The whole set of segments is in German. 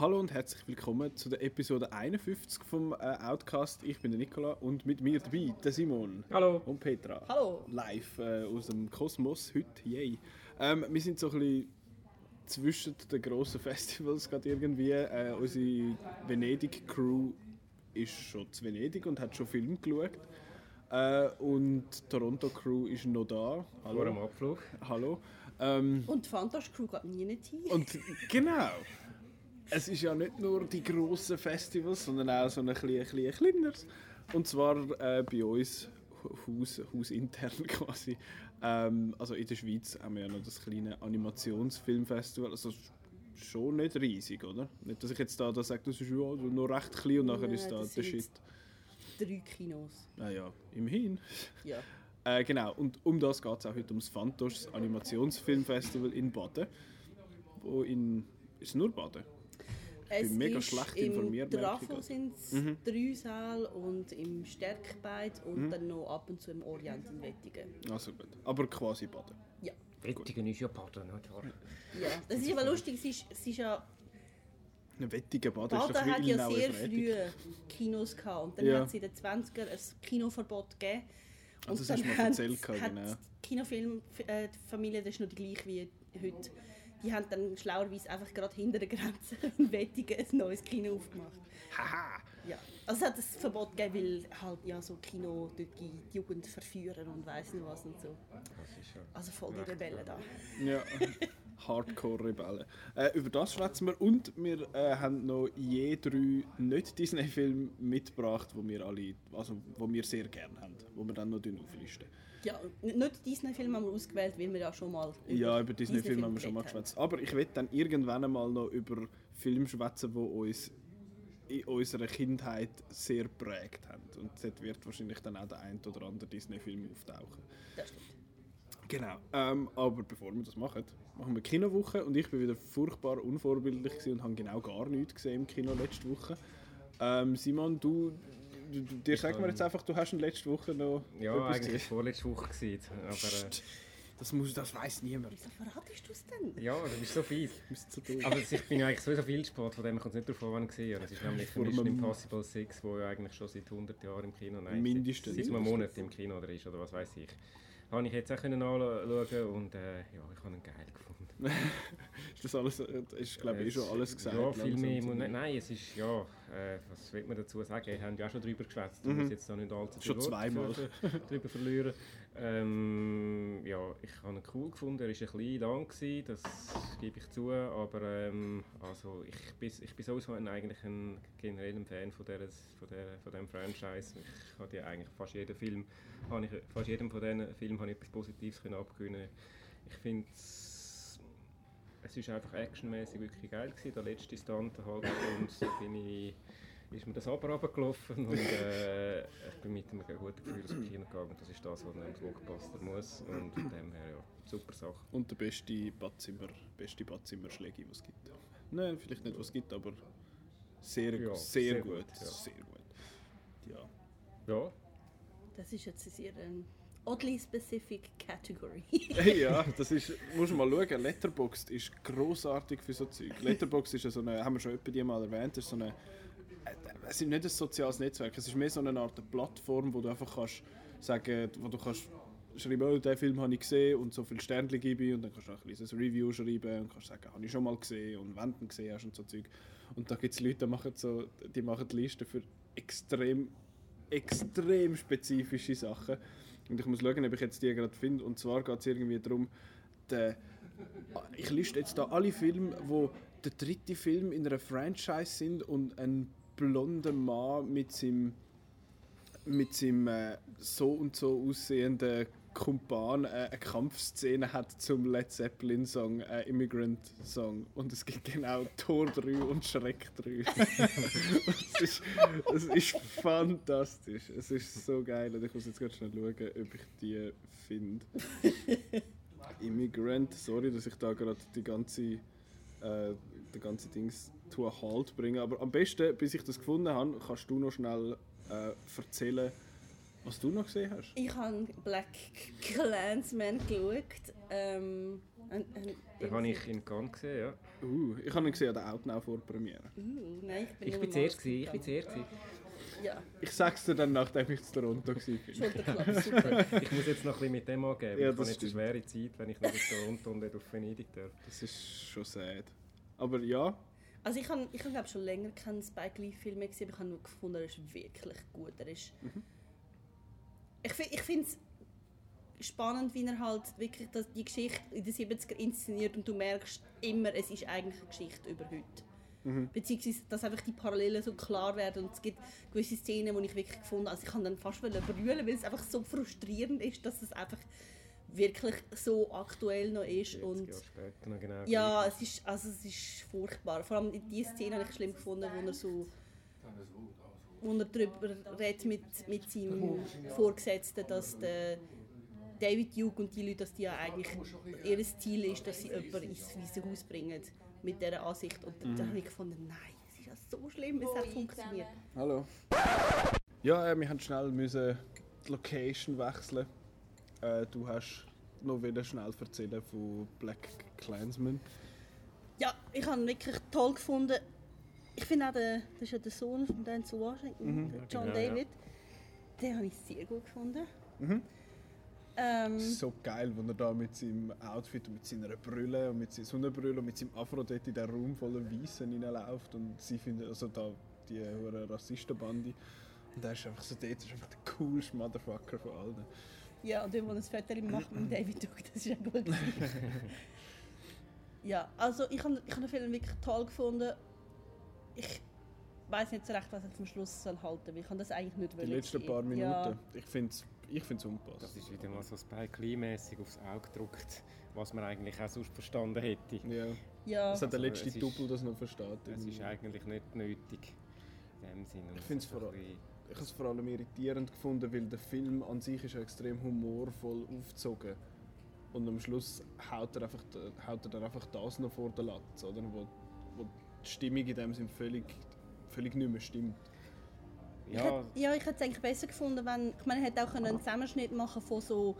Hallo und herzlich willkommen zu der Episode 51 vom äh, Outcast. Ich bin der Nikola und mit mir dabei der Simon. Hallo. Und Petra. Hallo. Live äh, aus dem Kosmos heute. Yay. Ähm, wir sind so ein bisschen zwischen den grossen Festivals gerade irgendwie. Äh, unsere Venedig-Crew ist schon zu Venedig und hat schon Film geschaut. Äh, und die Toronto-Crew ist noch da. Vor dem Abflug. Hallo. Ähm, Und die Fantasch Crew geht nie nicht hin. und genau. Es ist ja nicht nur die grossen Festivals, sondern auch so ein bisschen, ein bisschen kleineres. Und zwar äh, bei uns Haus, hausintern quasi. Ähm, also in der Schweiz haben wir ja noch das kleine Animationsfilmfestival. Also schon nicht riesig, oder? Nicht, dass ich jetzt da, da sage, das ist ja nur recht klein und nachher Nein, ist da das der Shit. Drei Kinos. Naja, immerhin. Ja. Äh, genau, und um das geht es auch heute ums Fantosch Animationsfilmfestival in Baden. Wo in. Ist nur Baden? Es bin mega ist schlecht im informiert, ich Trafo sind es Mhm. drei Säle und im Stärkbeid und dann noch ab und zu im Orient in Wettigen. Also gut. Aber quasi Baden. Ja. Wettigen ist ja Baden, nicht wahr? ja. Das ist aber lustig, es ist, es ist ja... Ein wettiger Baden ist Baden doch hat ja sehr früh Kinos gehabt und dann Ja. hat es in den 20er ein Kinoverbot gegeben. Ah, das hast du mal erzählt hat genau. die Kinofilmfamilie, das ist noch die gleiche wie heute, die haben dann schlauerweise einfach gerade hinter der Grenze in Wettigen ein neues Kino aufgemacht. Haha! Ja. Also es hat das Verbot gegeben, weil halt ja so Kino dort die Jugend verführen und weiss nicht was und so. Das ist ja... Also voll die Rebellen da. Ja, Hardcore-Rebellen. Äh, über das schwätzen wir und wir äh, haben noch je drei Nicht-Disney-Filme mitgebracht, die wir alle, also wo wir sehr gerne haben, die wir dann noch auflisten. Ja, nicht Disney-Film haben wir ausgewählt, weil wir ja schon mal Ja, über Disney-Filme haben wir Disney-Filme schon mal geschwätzt. Aber ich will dann irgendwann einmal noch über Filme schwätzen, die uns in unserer Kindheit sehr prägt haben. Und dort wird wahrscheinlich dann auch der ein oder andere Disney-Film auftauchen. Das stimmt. Genau. Ähm, aber bevor wir das machen, machen wir Kinowoche. Und ich bin wieder furchtbar unvorbildlich und habe genau gar nichts gesehen im Kino letzte Woche. Ähm, Simon, du, du, du dir sagt man jetzt einfach, du hast in letzter Woche noch Ja, etwas eigentlich gesehen. vorletzte Woche gewesen, aber... Äh, Das, muss, das weiß niemand. Wieso verratest du es denn? ja, das ist so fies. Tun. Aber ich bin ja eigentlich sowieso viel Sport, von dem kommt es nicht darauf an, wann gesehen habe. Es ist nämlich Vor Mission einem- Impossible 6, wo ja eigentlich schon seit 100 Jahren im Kino, nein, Mindestens. seit, seit einem Monat im Kino oder ist, oder was weiß ich. Habe ich jetzt auch können anschauen und äh, ja, ich habe ihn geil gefunden. Ist das alles, ist glaube ich eh schon alles gesagt. Ja, viel mehr. muss-. Nein, es ist, ja, äh, was will man dazu sagen? Wir haben ja auch schon darüber geschwätzt. Ich muss jetzt da nicht allzu Mhm. Schon zweimal. darüber verlieren. Ähm, ja, ich habe ihn cool gefunden. Er war ein bisschen lang, gewesen, das gebe ich zu. Aber ähm, also ich, bin, ich bin sowieso ein, eigentlich ein genereller Fan von, der, von, der, von diesem Franchise. Ich habe ja eigentlich fast jeden Film, habe ich, fast jedem von diesen Filmen habe ich etwas Positives können abgewinnen. Ich finde es ist einfach actionmäßig wirklich geil gewesen. Der letzte Stunt eine halbe Stunde bin ich, ist mir das aber runtergelaufen und äh, ich bin mit einem guten Gefühl aus dem Kino gegangen. Das ist das, was einem Blockbuster muss und von dem her ja, super Sache. Und der beste Badzimmer, beste Badzimmer-Schläge, die es gibt. Nein, vielleicht nicht, was es gibt, aber sehr, Ja, sehr, sehr gut. gut, ja. Sehr gut. Ja. Ja, Das ist jetzt sehr ein oddly specific category. ja, das ist, musst du mal schauen, Letterboxd ist grossartig für so Zeug. Letterboxd ist ja so eine, haben wir schon die mal erwähnt, ist so eine, äh, es ist nicht ein soziales Netzwerk, es ist mehr so eine Art Plattform, wo du einfach kannst sagen, wo du kannst schreiben, oh, den Film habe ich gesehen und so viele Sternchen gebe und dann kannst du auch ein kleines Review schreiben und kannst sagen, habe ich schon mal gesehen und wenn du gesehen hast und so Zeug. Und da gibt es Leute, die machen, so, die machen die Liste für extrem, extrem spezifische Sachen. Und ich muss schauen, ob ich jetzt die gerade finde. Und zwar geht es irgendwie darum, der, ich liste jetzt da alle Filme, wo der dritte Film in einer Franchise sind und ein blonder Mann mit seinem mit seinem äh, so und so aussehenden Kumpan äh, eine Kampfszene hat zum Led Zeppelin Song, äh, Immigrant Song. Und es gibt genau Tor 3 und Schreck 3. es, ist, es ist fantastisch. Es ist so geil. Und ich muss jetzt ganz schnell schauen, ob ich die finde. Immigrant, sorry, dass ich da gerade die ganze, äh, die ganze Dings zu Halt bringe. Aber am besten, bis ich das gefunden habe, kannst du noch schnell äh, erzählen, was du noch gesehen hast. Ich habe Black Clansman geschaut. Ähm, Ein, ein, Den habe ich in Cannes gesehen, ja. Uh, ich habe ihn gesehen an der Outnow vor der Premiere. Uh, nein, ich bin Ich bin zuerst, gewesen, ich bin zuerst. Ja, Ich sag's dir dann, nachdem ich zu Toronto war. Schulterklappe, super. Ich muss jetzt noch ein bisschen mit dem angeben. Ja, ich habe jetzt eine schwere Zeit, wenn ich nicht auf Toronto und nicht auf Venedig darf. Das ist schon sad. Aber ja, Also ich habe ich hab, schon länger keinen Spike Lee Film mehr gesehen, aber ich habe nur gefunden, er ist wirklich gut. Er ist... Ich, ich finde es spannend, wie er halt wirklich das, die Geschichte in den 70er inszeniert und du merkst immer, es ist eigentlich eine Geschichte über heute. Beziehungsweise, dass einfach die Parallelen so klar werden und es gibt gewisse Szenen, die ich wirklich gefunden habe, also ich kann dann fast wollen brüllen, weil es einfach so frustrierend ist, dass es einfach wirklich so aktuell noch ist 40 und noch genau ja, es ist, also es ist furchtbar. Vor allem die Szene habe ich schlimm gefunden, wo er so wo er darüber redet mit, mit seinem Vorgesetzten, dass der David Duke und die Leute, dass die ja eigentlich ihr Ziel ist, dass sie jemanden ins Weiße Haus bringen mit dieser Ansicht. Und dann habe ich gefunden, nein, es ist ja so schlimm, es hat funktioniert. hallo. Ja, äh, wir haben schnell müssen die Location wechseln. Äh, du hast noch wieder schnell erzählen von Black Clansman. Ja, ich habe ihn wirklich toll gefunden. Ich finde auch, der, das ist ja der Sohn von Denzel Washington, der John genau, ja. David. Den habe ich sehr gut gefunden. Mhm. Ähm, So geil, wenn er da mit seinem Outfit und mit seiner Brille und mit seiner Sonnenbrille und mit seinem Afro dort in den Raum voller Weißen hineinläuft und sie finden, also da die Rassistenbande. Und er ist einfach so dort, ist einfach der coolste Motherfucker von allen. Ja, und wenn man ein Foto macht mit David Duke, das ist ja gut. ja, also ich habe ich hab den Film wirklich toll gefunden. Ich weiß nicht so recht, was ich zum Schluss soll halten soll. weil Ich kann das eigentlich nicht Die letzten paar Minuten. Ja, Ich finde es ich find's unpassend. Das ist wieder mal so Spike Lee-mäßig aufs Auge gedruckt, was man eigentlich auch sonst verstanden hätte. Ja. ja. Das hat der Also, letzte ist- Double das noch versteht. Es ist eigentlich nicht nötig. In dem Sinne. Ich find's es vor- bisschen- Ich habe es vor allem irritierend gefunden, weil der Film an sich ist extrem humorvoll aufgezogen. Und am Schluss haut er, einfach, haut er dann einfach das noch vor der Latz, oder? Wo die Stimmung in dem Sinn völlig, völlig nicht mehr stimmt. Ich Ja, hätte, ja, ich hätte es eigentlich besser gefunden, wenn ich meine, er hätte auch einen Zusammenschnitt machen von so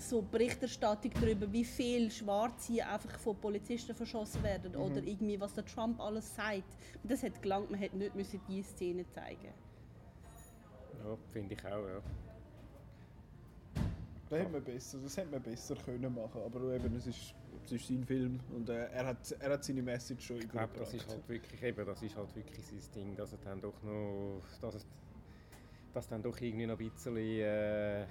so Berichterstattung darüber, wie viele Schwarze einfach von Polizisten verschossen werden Mhm. oder irgendwie was der Trump alles sagt. Das hätte gelangt, man hätte nicht müssen diese Szene zeigen. ja finde ich auch, ja. Das hätte man besser, das hätte man besser können machen, aber eben, es ist, es ist sein Film und äh, er, hat, er hat seine Message schon Ich glaube, das ist halt wirklich eben, das ist halt wirklich sein Ding, dass er dann doch noch, dass, dass dann doch irgendwie noch ein bisschen, äh,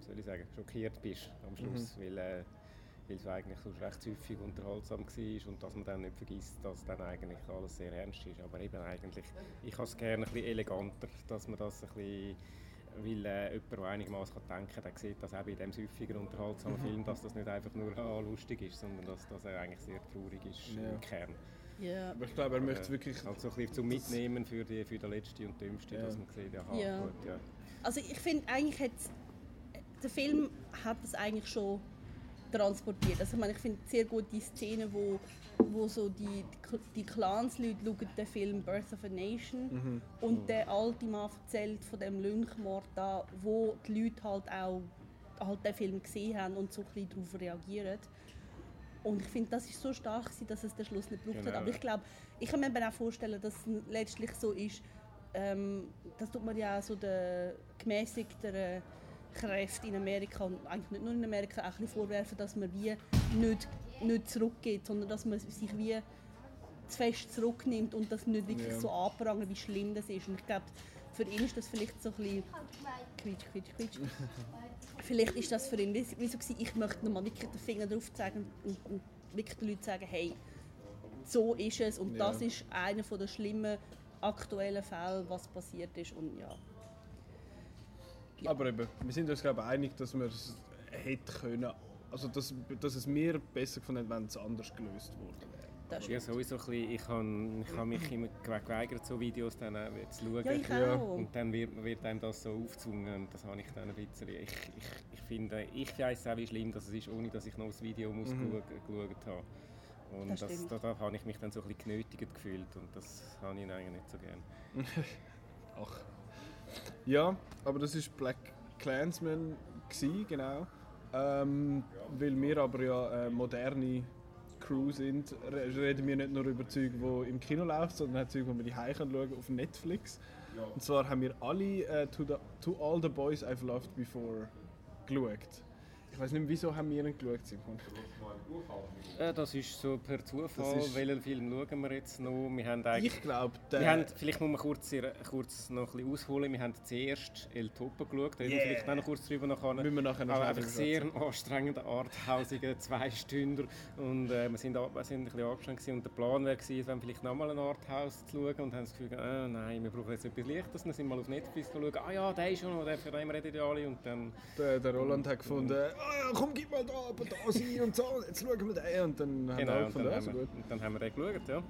soll ich sagen, schockiert bist am Schluss, weil, äh, weil es eigentlich so recht häufig unterhaltsam war und dass man dann nicht vergisst, dass dann eigentlich alles sehr ernst ist. Aber eben eigentlich, ich habe es gerne ein bisschen eleganter, dass man das ein bisschen weil äh, jemand, der einigermaßen denken kann, der sieht das auch bei diesem häufiger unterhaltsamen Film, dass das nicht einfach nur ah, lustig ist, sondern dass das eigentlich sehr traurig ist Ja. im Kern. Ja. aber ich glaube, er möchte Äh, wirklich... Halt so ein bisschen zum Mitnehmen für, die, für den Letzten und Dümmsten, Ja. dass man sieht, aha, Ja. gut, ja. Also ich finde eigentlich hat der Film hat das eigentlich schon transportiert. Also ich meine, ich finde sehr gut die Szene, wo, wo so die, die Clansleute schauen den Film Birth of a Nation und der alte Mann erzählt von dem Lynchmord da, wo die Leute halt auch halt den Film gesehen haben und so ein bisschen darauf reagieren. Und ich finde, das ist so stark, gewesen, dass es den Schluss nicht gebraucht Genau, hat. Aber ich glaube, ich kann mir eben auch vorstellen, dass es letztlich so ist, ähm, das tut man ja so den gemäßigteren Kräften in Amerika und eigentlich nicht nur in Amerika auch ein bisschen vorwerfen, dass man wie nicht, nicht zurückgeht, sondern dass man sich wie zu fest zurücknimmt und das nicht wirklich Ja. so anprangert, wie schlimm das ist. Und ich glaube, für ihn ist das vielleicht so ein bisschen quietsch, quietsch, quietsch. vielleicht ist das für ihn wie, wie so gewesen, ich möchte nochmal wirklich den Finger drauf zeigen und, und wirklich den Leuten sagen, hey, so ist es und Ja. das ist einer der schlimmen aktuellen Fälle, was passiert ist und ja. Ja. Aber eben, wir sind uns glaube ich einig, dass wir es hätte können, also dass, dass es mir besser gefunden hätte, wenn es anders gelöst worden wäre. Das Ja, stimmt. sowieso ein bisschen, ich habe ich hab mich immer ge- geweigert, so Videos dann auch zu schauen. Ja, ich auch. Und dann wird, wird einem das so aufgezwungen und das habe ich dann ein bisschen... Ich, ich, ich finde, ich weiss auch, wie schlimm das ist, ohne dass ich noch das Video muss Mhm. geschaut, habe. Und Das das da, da habe ich mich dann so ein bisschen genötigt gefühlt und das habe ich eigentlich nicht so gerne. Ach. Ja, aber das ist Black Clansman genau. Ähm, weil wir aber ja äh, moderne Crew sind, re reden wir nicht nur über Zeug, die im Kino läuft, sondern auch Zeug, die wir die schauen können auf Netflix. Und zwar haben wir alle äh, to, the, to All the Boys I've Loved Before geschaut. Ich weiß nicht, wieso haben wir ihn geschaut, Simon? Äh, das ist so per Zufall. Ist- Welchen Film schauen wir jetzt noch? Wir haben eigentlich... Ich glaube, wir haben, vielleicht muss man kurz, kurz noch ein bisschen ausholen. Wir haben zuerst El Topo geschaut, da reden wir Yeah. vielleicht auch noch kurz drüber nachher. Müssen wir nachher noch Aber einfach sehr ein anstrengender, arthausiger Zweistünder. Und äh, wir sind, wir sind ein bisschen angestrengt. Und der Plan wäre gewesen, wenn vielleicht nochmal ein Arthouse zu schauen und haben das Gefühl, äh, nein, wir brauchen jetzt etwas Leichtes. Dann sind wir mal auf Netflix schauen. Ah ja, der ist schon noch, der für den reden ja alle. Und dann, der, der Roland hat gefunden, ah ja, komm, gib mal da, aber da sein und so, jetzt schauen wir den. Und dann haben wir genau, auch und gefunden, dann, ja, so haben wir, gut. und dann haben wir den geschaut. Ja.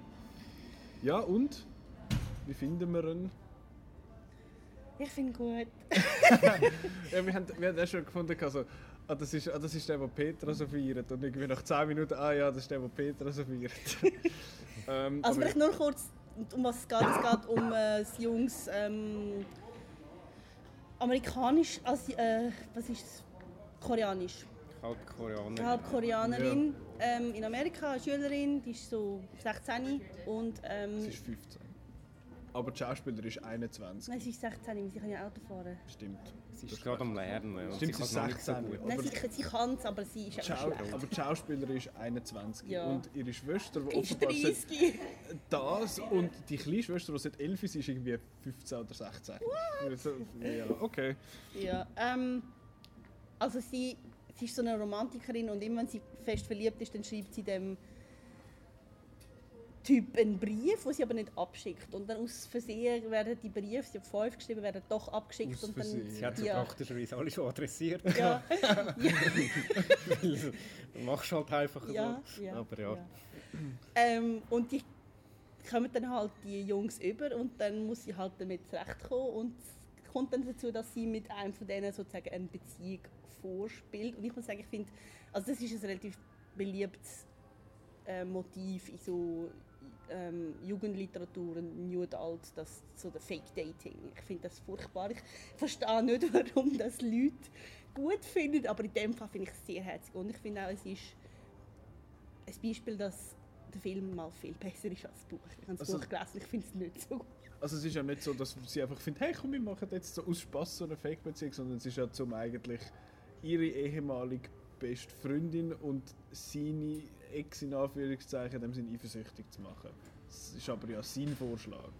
Ja, und? Wie finden wir ihn? Ich finde gut. Ja, wir haben, wir haben auch schon gefunden, also, ah, das, ist, ah, das ist der, der Petra so feiert. Und irgendwie nach 10 Minuten, ah ja, das ist der, der Petra so feiert. ähm, Also vielleicht nur kurz, um was es geht. Es geht um äh, das Jungs ähm, amerikanisch, also, äh, was ist es? Koreanisch. Halb Koreaner. Halb Koreanerin ähm, in Amerika, eine Schülerin, die ist so 16 und ähm, Sie ist 15. Aber die Schauspielerin ist 21. nein, sie ist 16, weil sie kann ja Auto fahren. Stimmt. Sie ist gerade am Lernen. Stimmt, sie ist es noch nicht so 16. gut. Nein, Aber- sie, sie kann es, aber sie ist Schau schlecht. aber die Schauspielerin ist 21. Ja. Und ihre Schwester, die Ist offenbar seit 30. das und die kleine Schwester, die seit 11 ist, ist irgendwie 15 oder 16. Also, Ja, okay. Ja, ähm, also sie, sie ist so eine Romantikerin und immer wenn sie fest verliebt ist, dann schreibt sie dem Typ einen Brief, den sie aber nicht abschickt. Und dann aus Versehen werden die Briefe, sie hat fünf geschrieben, werden doch abgeschickt. Aus und dann, Versehen. Sie hat so ja, praktischerweise alle schon adressiert. ja, Du machst halt einfach ja, so. ja, Aber ja. ja. Ähm, und die kommen dann halt die Jungs über und dann muss sie halt damit zurechtkommen und es kommt dann dazu, dass sie mit einem von denen sozusagen eine Beziehung vorspielt und ich muss sagen, ich finde, also das ist ein relativ beliebtes äh, Motiv in so ähm, Jugendliteratur und New Adult, das so der Fake Dating. Ich finde das furchtbar. Ich verstehe nicht, warum das Leute gut finden, aber in dem Fall finde ich es sehr herzig und ich finde auch, es ist ein Beispiel, dass der Film mal viel besser ist als das Buch. Ich habe das Also- Buch gelesen, ich finde es nicht so gut. Also es ist ja nicht so, dass sie einfach findet, hey komm, wir machen jetzt so aus Spaß so eine Fake-Beziehung, sondern es ist ja zum eigentlich ihre ehemalige beste Freundin und seine Ex in Anführungszeichen dem Sinn eifersüchtig zu machen. Das ist aber ja sein Vorschlag,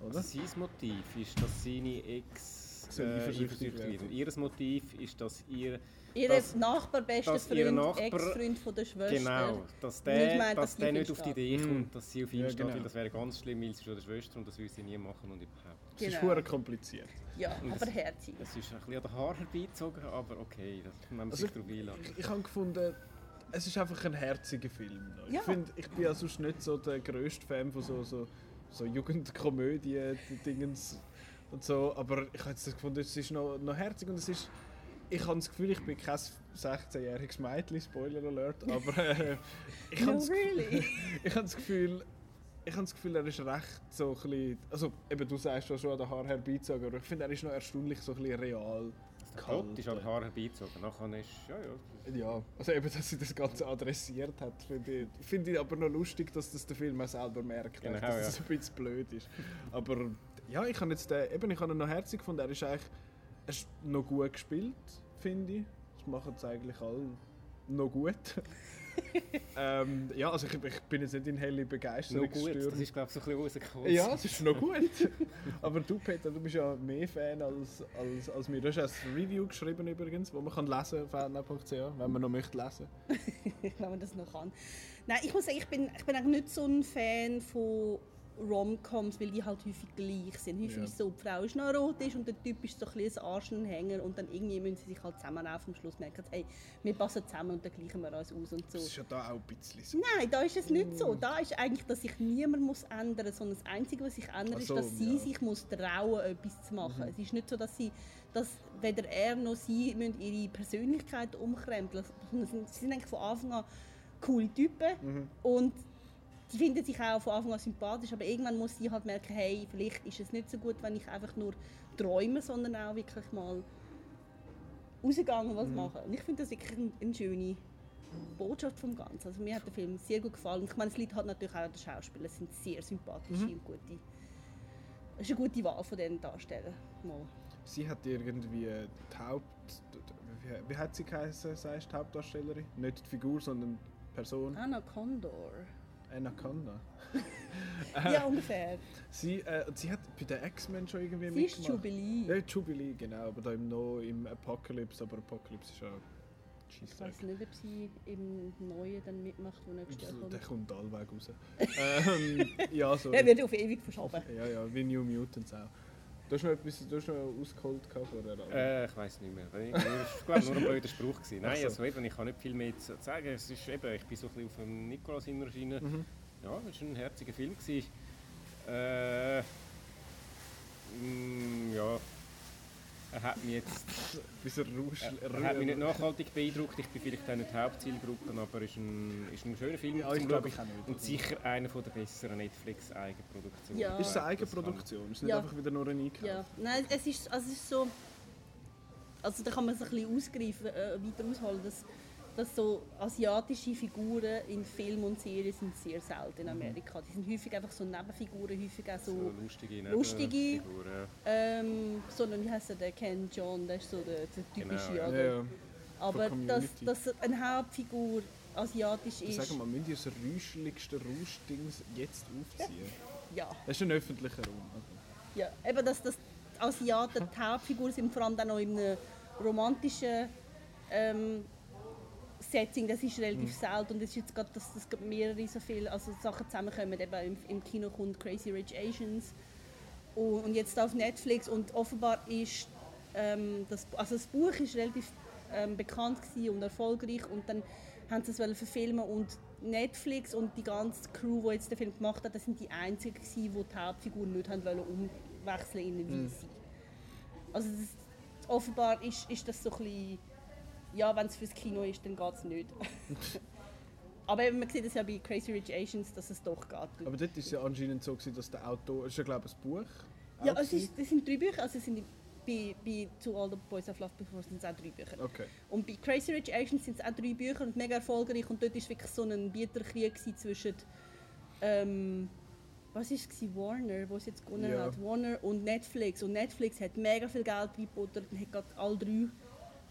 oder? Also sein Motiv ist, dass seine Ex äh, eifersüchtig eifersüchtig wird. Und ihr Motiv ist, dass ihr Ihr Nachbar, bester Freund, Ex-Freund von der Schwester. Genau, dass nicht der, meint, dass dass der sie nicht auf die Idee kommt, dass sie auf ihn Ja, steht, genau. weil das wäre ganz schlimm, weil sie ja der Schwester und das will sie nie machen und überhaupt. Es ist Genau. hure kompliziert. Ja, Und aber das- herzig. Es ist ein bisschen an den Haar herbeizogen, aber okay, das, wenn man Also sich darauf einlässt. Ich, ich habe gefunden, es ist einfach ein herziger Film. Ich, Ja. find, ich bin ja sonst nicht so der grösste Fan von so, so, so Jugendkomödien, die Dingens und so, aber ich habe jetzt gefunden, es ist noch, noch herzig und es ist ich habe das Gefühl, ich bin kein 16-jähriges Mädchen, Spoiler Alert, aber äh, ich habe No, das, really? ich habe das Gefühl, ich habe das Gefühl, er ist recht so ein bisschen, also eben du sagst ja schon an den Haar herbeizogen, aber ich finde, er ist noch erstaunlich so ein bisschen real. Plot ist an den Haar herbeizogen. Nachher ist, ja, ja. Ja, also eben, dass sie das Ganze adressiert hat, finde ich, finde ich aber noch lustig, dass das der Film auch selber merkt, Genau, dass ja. es ein bisschen blöd ist. Aber ja, ich habe jetzt den, eben, ich habe ihn noch herzig gefunden, er ist eigentlich er ist noch gut gespielt, finde ich. Das machen es eigentlich alle noch gut. ähm, ja, also ich, ich bin jetzt nicht in helle Begeisterung gut, das ist glaube ich so ein bisschen rausgekommen. ja, es ist noch gut. Aber du, Peter, du bist ja mehr Fan als, als, als mir. Du hast ein Review geschrieben übrigens, das man kann lesen kann wenn man noch möchte lesen. wenn man das noch kann. Nein, ich muss sagen, ich bin, ich bin eigentlich nicht so ein Fan von Rom-Coms, weil die halt häufig gleich sind. Häufig Ja. ist so, die Frau ist noch rot ist und der Typ ist so ein bisschen ein Arschenhänger und dann irgendwie müssen sie sich halt zusammen auf am Schluss merken, hey, wir passen zusammen und dann gleichen wir uns aus und so. Das ist ja da auch ein bisschen so. Nein, da ist es nicht so. Da ist eigentlich, dass sich niemand muss ändern muss, sondern das Einzige, was sich ändert, so, ist, dass sie ja. sich muss trauen etwas zu machen. Mhm. Es ist nicht so, dass sie, dass weder er noch sie müssen ihre Persönlichkeit umkrempeln sondern sie sind- Sie sind eigentlich von Anfang an coole Typen Mhm. und die finden sich auch von Anfang an sympathisch, aber irgendwann muss sie halt merken, hey, vielleicht ist es nicht so gut, wenn ich einfach nur träume, sondern auch wirklich mal rausgegangen und was machen. Und ich finde das wirklich eine, eine schöne Botschaft vom Ganzen. Also mir hat der Film sehr gut gefallen. Ich meine, es liegt halt natürlich auch an den Schauspielern. Es sind sehr sympathische und gute... Es ist eine gute Wahl von diesen Darstellern. Mal. Sie hat irgendwie die Haupt... Wie, hat sie geheißen, sagst du, die Hauptdarstellerin? Nicht die Figur, sondern die Person. Anna Condor. Anaconda. Ja, ungefähr. Sie, äh, sie hat bei den X-Men schon irgendwie Sie ist mitgemacht. Jubilee. Ja, Jubilee, genau. Aber da im, noch im Apocalypse. Aber Apocalypse ist ja... Ich weiß nicht, ob sie im Neuen dann mitmacht, wo nächstes Jahr kommt. Der kommt allweg raus. ähm, ja, so. Er wird auf ewig verschoben. Ja, ja, wie New Mutants auch. Du hast noch etwas du hast noch ausgeholt vorher. Äh, ich weiß nicht mehr. Ich glaube, nur ein blöder Spruch. Gewesen. Nein, also eben, ich kann nicht viel mehr zu sagen. Es ist eben, ich bin so ein bisschen auf dem Nikolaus immer erschienen. Mhm. Ja, es war ein herziger Film. Gewesen. Äh, mm, ja, er hat mich jetzt Bis er rausch... er, hat mich nicht nachhaltig beeindruckt. Ich bin vielleicht auch nicht Hauptzielgruppe, aber es ist ein, ist ein schöner Film Ja, ich glaube, ich auch nicht. Und sicher einer von der besseren Netflix-Eigenproduktionen. Ja. Ist es eine Das Eigenproduktion? Ist nicht Ja. einfach wieder nur ein Einkauf? Ja, nein, es ist, also es ist so. Also da kann man es ein bisschen ausgreifen, äh, weiter ausholen, dass, dass so asiatische Figuren in Film und Serien sind sehr selten in Amerika. Die sind häufig einfach so Nebenfiguren, häufig auch So so, lustige, lustige- ähm, so wie heißt der, der Ken John, der ist so der, der typische. Genau, ja. Aber dass, dass eine Hauptfigur asiatisch ist, Sag mal, müsst ihr das räuschligste Rauschdings jetzt aufziehen? ja. Das ist ein öffentlicher Raum. Ja, eben, dass, dass die Asiaten die Hauptfigur sind, vor allem dann noch in einem romantischen ähm, Setting, das ist relativ selten und es ist jetzt gerade, dass das mehrere so viele also Sachen zusammenkommen, eben im, im Kino kommt Crazy Rich Asians und, und jetzt auf Netflix und offenbar ist ähm, das, also das Buch ist relativ ähm, bekannt und erfolgreich und dann haben sie es verfilmen und Netflix und die ganze Crew, die jetzt den Film gemacht hat, das sind die einzigen gewesen, die die Hauptfigur nicht haben wollen umwechseln in eine Weise. Also das, offenbar ist, ist das so ein bisschen, ja, wenn es fürs Kino ist, dann geht es nicht. Aber eben, man sieht es ja bei Crazy Rich Asians, dass es doch geht. Aber dort war es ja anscheinend so, gewesen, dass der Autor... Es ist ja, glaube ich, ein Buch. ja, es, ist, es sind drei Bücher, also es sind bei, bei To All the Boys I've Loved Before sind es auch drei Bücher. Okay. Und bei Crazy Rich Asians sind es auch drei Bücher und mega erfolgreich. Und dort war wirklich so ein Bieterkrieg zwischen. Ähm, was war es? Warner, wo es jetzt gewonnen Ja. hat. Warner und Netflix. Und Netflix hat mega viel Geld reingebuttert und hat gerade alle drei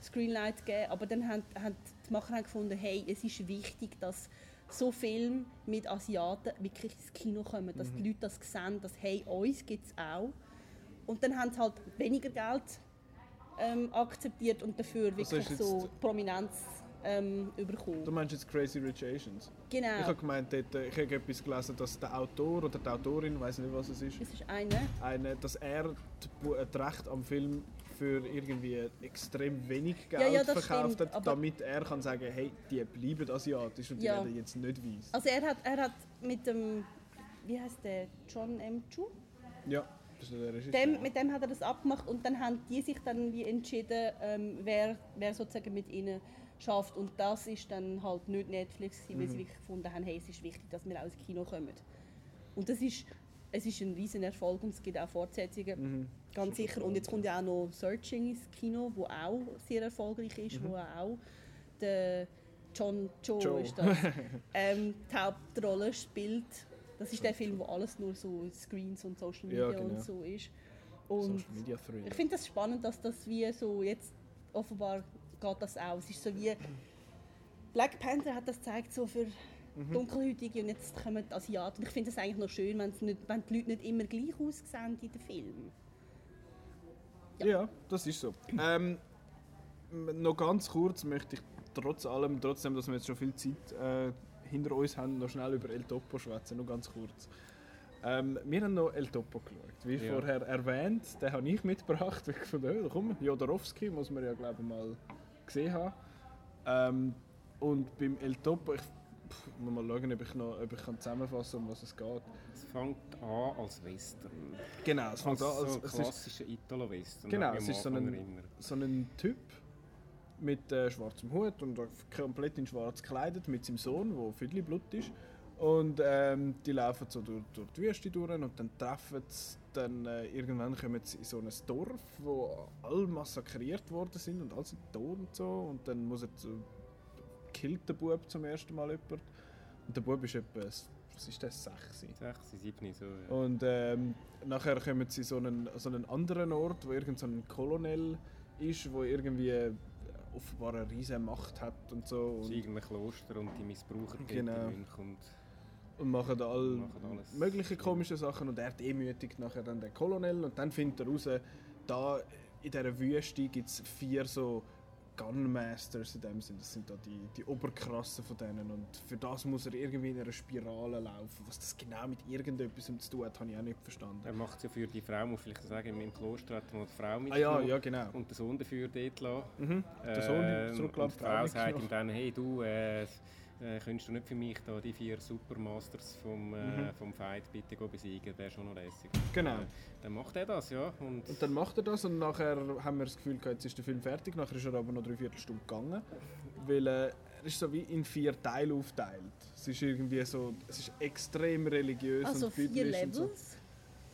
Screenlights gegeben. Aber dann haben, haben die Macher haben gefunden, hey, es ist wichtig, dass so Filme mit Asiaten wirklich ins Kino kommen. Dass Mhm. die Leute das sehen, dass hey, uns gibt es auch. Und dann haben sie halt weniger Geld ähm, akzeptiert und dafür Also wirklich jetzt- so Prominenz ähm, bekommen. Du meinst jetzt Crazy Rich Asians? Ich Genau. habe gemeint, dort, äh, ich habe etwas gelesen, dass der Autor oder die Autorin, ich weiß nicht, was es ist, Es ist eine. eine, dass er Bu- äh, das Recht am Film für irgendwie extrem wenig Geld Ja, ja, verkauft stimmt, hat, damit er kann sagen, hey, die bleiben asiatisch und die Ja. werden jetzt nicht weiß. Also er hat, er hat mit dem, wie heißt der, John M. Chu? Ja, das ist der Regisseur. Dem, mit dem hat er das abgemacht und dann haben die sich dann wie entschieden, ähm, wer, wer sozusagen mit ihnen schafft und das ist dann halt nicht Netflix weil sie wirklich gefunden haben, hey, es ist wichtig, dass wir auch ins Kino kommen. Und das ist, es ist ein riesen Erfolg und es gibt auch Fortsetzungen, ganz sicher. Und jetzt kommt ja auch noch Searching ins Kino, wo auch sehr erfolgreich ist, wo auch der John Cho, Cho. ist das, ähm, die Hauptrolle spielt. Das ist der Film, wo alles nur so Screens und Social Media Ja, genau. und so ist. Und Social Media Thriller. ich finde das spannend, dass das wie so jetzt offenbar geht das auch. Es ist so wie Black Panther hat das gezeigt so für Mhm. Dunkelhäutige und jetzt kommen die Asiaten. Ich finde das eigentlich noch schön, wenn's nicht, wenn die Leute nicht immer gleich aussehen in den Filmen. Ja, das ist so. Ähm, noch ganz kurz möchte ich trotz allem, trotzdem, dass wir jetzt schon viel Zeit äh, hinter uns haben, noch schnell über El Topo schwätzen, nur ganz kurz. Ähm, wir haben noch El Topo geschaut. Wie Ja. vorher erwähnt, den habe ich mitgebracht. Ich von oh, komm, Jodorowsky muss man ja glaube ich mal gesehen haben. Ähm, und beim El Topo, ich pff, muss mal schauen, ob ich noch ob ich kann zusammenfassen um was es geht. Es fängt an als Western. Genau, es fängt an so als, ist klassischer Italo-Western. Genau, es ist so ein- so ein Typ mit äh, schwarzem Hut und komplett in schwarz gekleidet mit seinem Sohn, der Viertelblut ist. Und ähm, die laufen so durch, durch die Wüste durch und dann treffen sie, dann äh, irgendwann kommen sie in so ein Dorf, wo alle massakriert worden sind und alle sind tot und so. Und dann muss er zu, killt der Bub zum ersten Mal jemand. Und der Bub ist etwa, was ist das, sechs? 6, 7, so. Ja. Und ähm, nachher kommen sie so einen, so einen anderen Ort, wo irgend so ein Kolonel ist, wo irgendwie äh, offenbar eine riesige Macht hat und so. Das ist irgendein Kloster und die missbrauchen die Genau. Mönche und und machen da all machen mögliche komische Sachen und er demütigt nachher dann den Kolonel und dann findet er raus, da in dieser Wüste gibt es vier so Gunmasters in dem Sinn, das sind da die, die Oberkrassen von denen und für das muss er irgendwie in einer Spirale laufen. Was das genau mit irgendetwas zu tun hat, habe ich auch nicht verstanden. Er macht es ja für die Frau, muss ich vielleicht sagen, im Kloster hat mal die Frau Ah mitgenommen ja, ja genau. und den Sohn dafür dort lassen. Mhm. Der Sohn zurückgelassen, und die Frau sagt ihm dann, hey du, äh, äh, könntest du nicht für mich da die vier Supermasters vom, äh, Mhm. vom Fight bitte go besiegen, wäre schon noch lässig. Genau. Äh, dann macht er das, ja. Und, Und dann macht er das und nachher haben wir das Gefühl, gehabt, jetzt ist der Film fertig. Nachher ist er aber noch drei Viertelstunde gegangen, weil äh, er ist so wie in vier Teile aufteilt. Es ist irgendwie so, es ist extrem religiös Also und vier biblisch und so. Levels.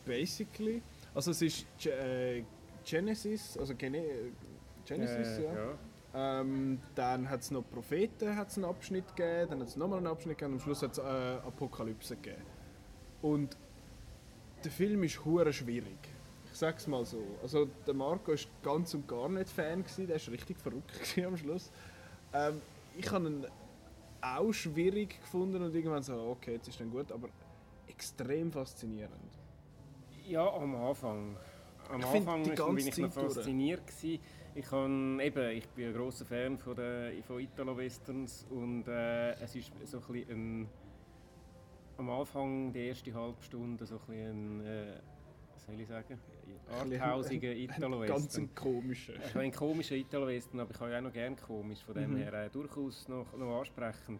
Basically. Also es ist äh, Genesis, also Gene Genesis, äh, ja. ja. Ähm, dann hat es noch Propheten hat's einen Abschnitt gegeben, dann hat es nochmal einen Abschnitt gegeben und am Schluss hat es äh, Apokalypse gegeben. Und der Film ist hure schwierig. Ich sag's mal so. Also der Marco ist ganz und gar nicht Fan gewesen, der ist richtig verrückt am Schluss. Ähm, ich habe ihn auch schwierig gefunden und irgendwann so, okay, jetzt ist dann gut, aber extrem faszinierend. Ja, am Anfang. Am Ich Anfang bin ich noch fasziniert. Gewesen. Ich, kann, eben, ich bin ein grosser Fan von, der, von Italo-Westerns und äh, es ist so ein bisschen ein, am Anfang, die erste halbe Stunde, so ein, bisschen ein äh, was soll ich sagen, arthausiger Ganz Italo-Western. ein komischer. Ich habe einen komischen Italo-Western, aber ich habe ja auch noch gerne komisch, von dem Mhm. her äh, durchaus noch, noch ansprechend.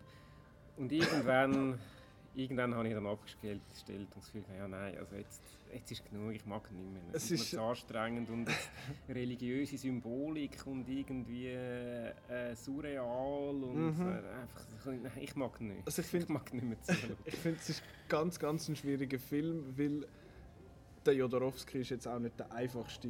Und irgendwann, irgendwann habe ich dann abgestellt gestellt und das Gefühl, ja nein, also jetzt, jetzt ist genug, ich mag nicht mehr. Es ist ist- mir zu anstrengend und religiöse Symbolik und irgendwie äh, surreal und Mhm. äh, einfach, nein, ich mag nicht. Also ich ich finde, mag nicht mehr zuschauen. ich finde, es ist ganz, ganz ein schwieriger Film, weil der Jodorowsky ist jetzt auch nicht der einfachste,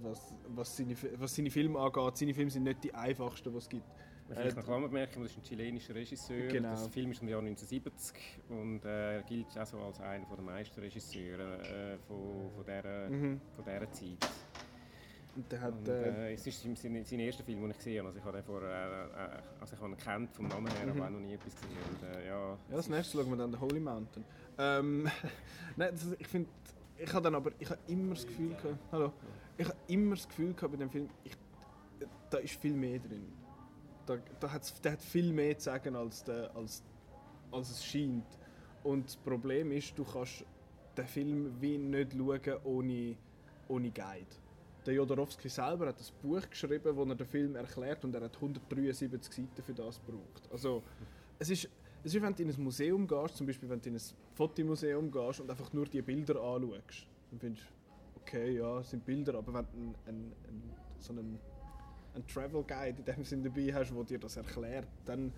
was, was, seine, was seine Filme angeht. Seine Filme sind nicht die einfachsten, die es gibt. Vielleicht Äh, noch Klammerbemerkung, das ist ein chilenischer Regisseur. Genau. Der Film ist im Jahr 1970 und äh, er gilt auch so als einer der meisten Regisseure äh, von, von, dieser, Mhm. von dieser Zeit. Und der hat, Und, äh, äh, es ist sein, sein, erster Film, den ich gesehen habe. Also ich habe den vorher, äh, also ich habe ihn kennt vom Namen her, Mhm. aber auch noch nie etwas gesehen. Und, ja, ja, das nächste schauen wir dann den Holy Mountain. Ähm, Nein, das, ich finde, ich habe dann aber, ich habe immer das Gefühl gehabt, hallo, ich habe immer das Gefühl gehabt bei dem Film, ich, da ist viel mehr drin. Da, da hat's, der hat viel mehr zu sagen, als, der, als, als es scheint. Und das Problem ist, du kannst den Film wie nicht schauen ohne, ohne Guide. Der Jodorowsky selber hat ein Buch geschrieben, wo er den Film erklärt und er hat 173 Seiten für das gebraucht. Also es ist, es ist, wenn du in ein Museum gehst, zum Beispiel wenn du in ein Fotomuseum gehst und einfach nur die Bilder anschaust, dann findest du, okay, ja, es sind Bilder, aber wenn du einen, einen, so einen, einen Travel Guide in dem Sinn dabei hast, der dir das erklärt, dann,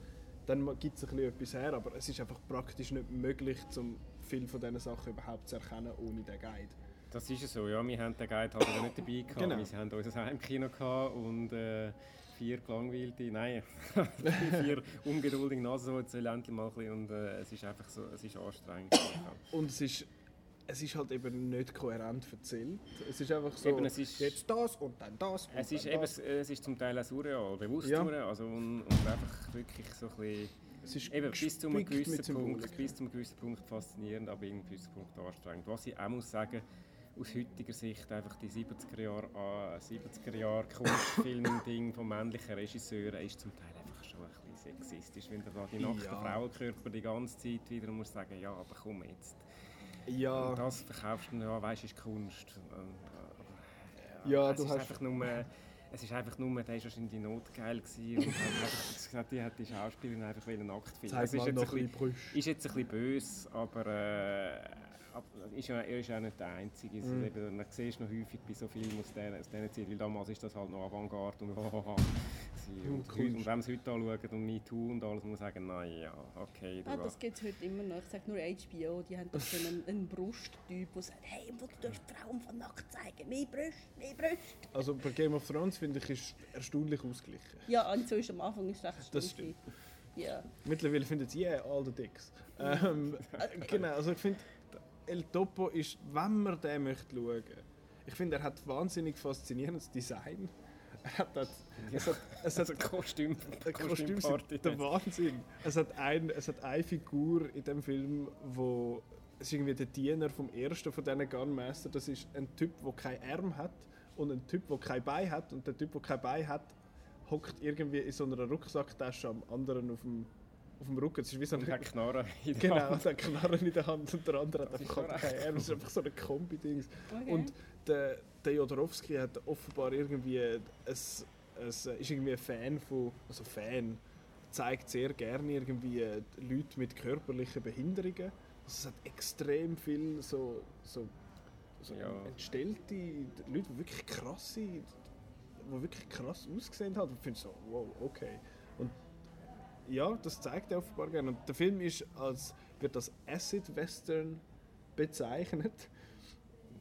dann gibt es ein bisschen etwas her, aber es ist einfach praktisch nicht möglich, um viele von diesen Sachen überhaupt zu erkennen ohne den Guide. das ist es so. Ja, wir haben den Guide halt nicht dabei gehabt. Genau. Wir haben unser Heimkino gehabt und äh, vier gelangweilte, nein, vier ungeduldige Nasen so, jetzt endlich mal ein bisschen, und äh, es ist einfach so, es ist anstrengend. Und es ist, es ist halt eben nicht kohärent erzählt. Es ist einfach so, Eben, es ist- jetzt das und dann das und Es ist, dann eben, das. es ist zum Teil auch surreal, bewusst Ja. surreal, also und, und einfach wirklich so ein bisschen, Es ist eben bis zu einem gewissen Punkt, bis zu einem gewissen Punkt faszinierend, aber in einem gewissen Punkt anstrengend. Was ich auch muss sagen, aus heutiger Sicht einfach die 70er Jahre, ah, 70er Jahre Kunstfilm-Ding von männlichen Regisseuren ist zum Teil einfach schon ein bisschen sexistisch, wenn du da die nackten Ja. Frauenkörper die ganze Zeit wieder musst sagen, ja, aber komm jetzt. Ja, Und das verkaufst du, ja, weißt, ist Kunst. Äh, Ja, es du ist hast- einfach nur, es ist einfach nur, der war wahrscheinlich notgeil gewesen und hat gesagt, die hat die Schauspielerin einfach nackt filmen. Es ist jetzt ein bisschen, ist jetzt ein bisschen böse, aber äh, ist ja, er ist ja nicht der Einzige. Mhm. eben, man sieht noch häufig bei so Filmen aus dieser, aus dieser Zeit, weil damals ist das halt noch Avantgarde und, sie- und, Und heute- und wenn man es heute anschaut und MeToo und alles, muss man sagen, nein, ja, okay. Ah, das gibt es heute immer noch. Ich sage nur HBO, die haben doch so einen, einen Brusttyp, der sagt, hey, wo du darfst Frauen von nackt zeigen, mehr Brust, mehr Brust. Also bei Game of Thrones finde ich ist erstaunlich ausgeglichen. Ja, und so ist am Anfang ist recht Das gewesen. Ja. Mittlerweile findet sie yeah, all the dicks. Ähm, genau, also ich finde, El Topo ist, wenn man den möchte schauen, ich finde, er hat wahnsinnig faszinierendes Design. Er hat, das, es hat, es hat Also Kostüm, Kostüm der Wahnsinn. Es hat, ein, es hat eine Figur in dem Film, wo es ist irgendwie der Diener vom ersten von diesen Gunmaster. Das ist ein Typ, der keinen Arm hat und ein Typ, der kein Bein hat. Und der Typ, der kein Bein hat, hockt irgendwie in so einer Rucksacktasche am anderen auf dem, auf dem Rücken. Es ist wie so Und ein hat Knarre in der Genau, Hand. der Knarren in der Hand und der andere hat Das einfach schon keinen recht Arm. Das ist einfach so ein Kombi-Ding. Okay. Und der, der Jodorowsky hat offenbar irgendwie ein, ein, ist irgendwie ein Fan von, also Fan, zeigt sehr gerne irgendwie Leute mit körperlichen Behinderungen. Also es hat extrem viel so, so, so Ja. entstellte Leute, die wirklich krass sind, die wirklich krass ausgesehen haben. Und ich finde so, wow, okay. Ja, das zeigt er offenbar gerne. Und der Film ist als, wird als Acid-Western bezeichnet.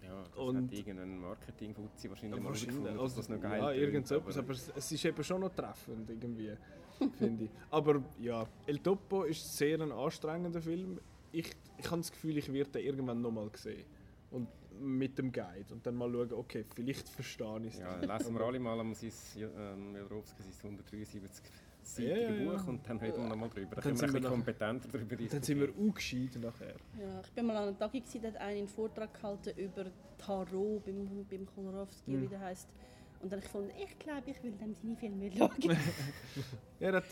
Ja, das Und- hat irgendein Marketing-Fuzzi wahrscheinlich mal Wahrscheinlich, gefunden, also, das noch geil Ja, tönt, irgend so etwas, aber es, es ist eben schon noch treffend, irgendwie, finde ich. Aber ja, El Topo ist sehr ein anstrengender Film. Ich, ich habe das Gefühl, ich werde den irgendwann nochmal sehen. Und mit dem Guide. Und dann mal schauen, okay, vielleicht verstehe ich es. Ja, lesen wir alle mal am ähm, Jodorowsky sein 173 Ja, ja, seitige ja. Buch und dann reden wir noch mal drüber. Dann, Dann sind ein wir bisschen noch- kompetenter darüber Dann sind wir auch gescheit nachher. Ja, ich bin mal an einer Tagung, gewesen, da hat einer einen Vortrag gehalten über Tarot beim, beim Kolorowski, Mhm. wie der heisst. Und dann habe ich gefunden, ich glaube, ich will dem seine Filme schauen. Er hat,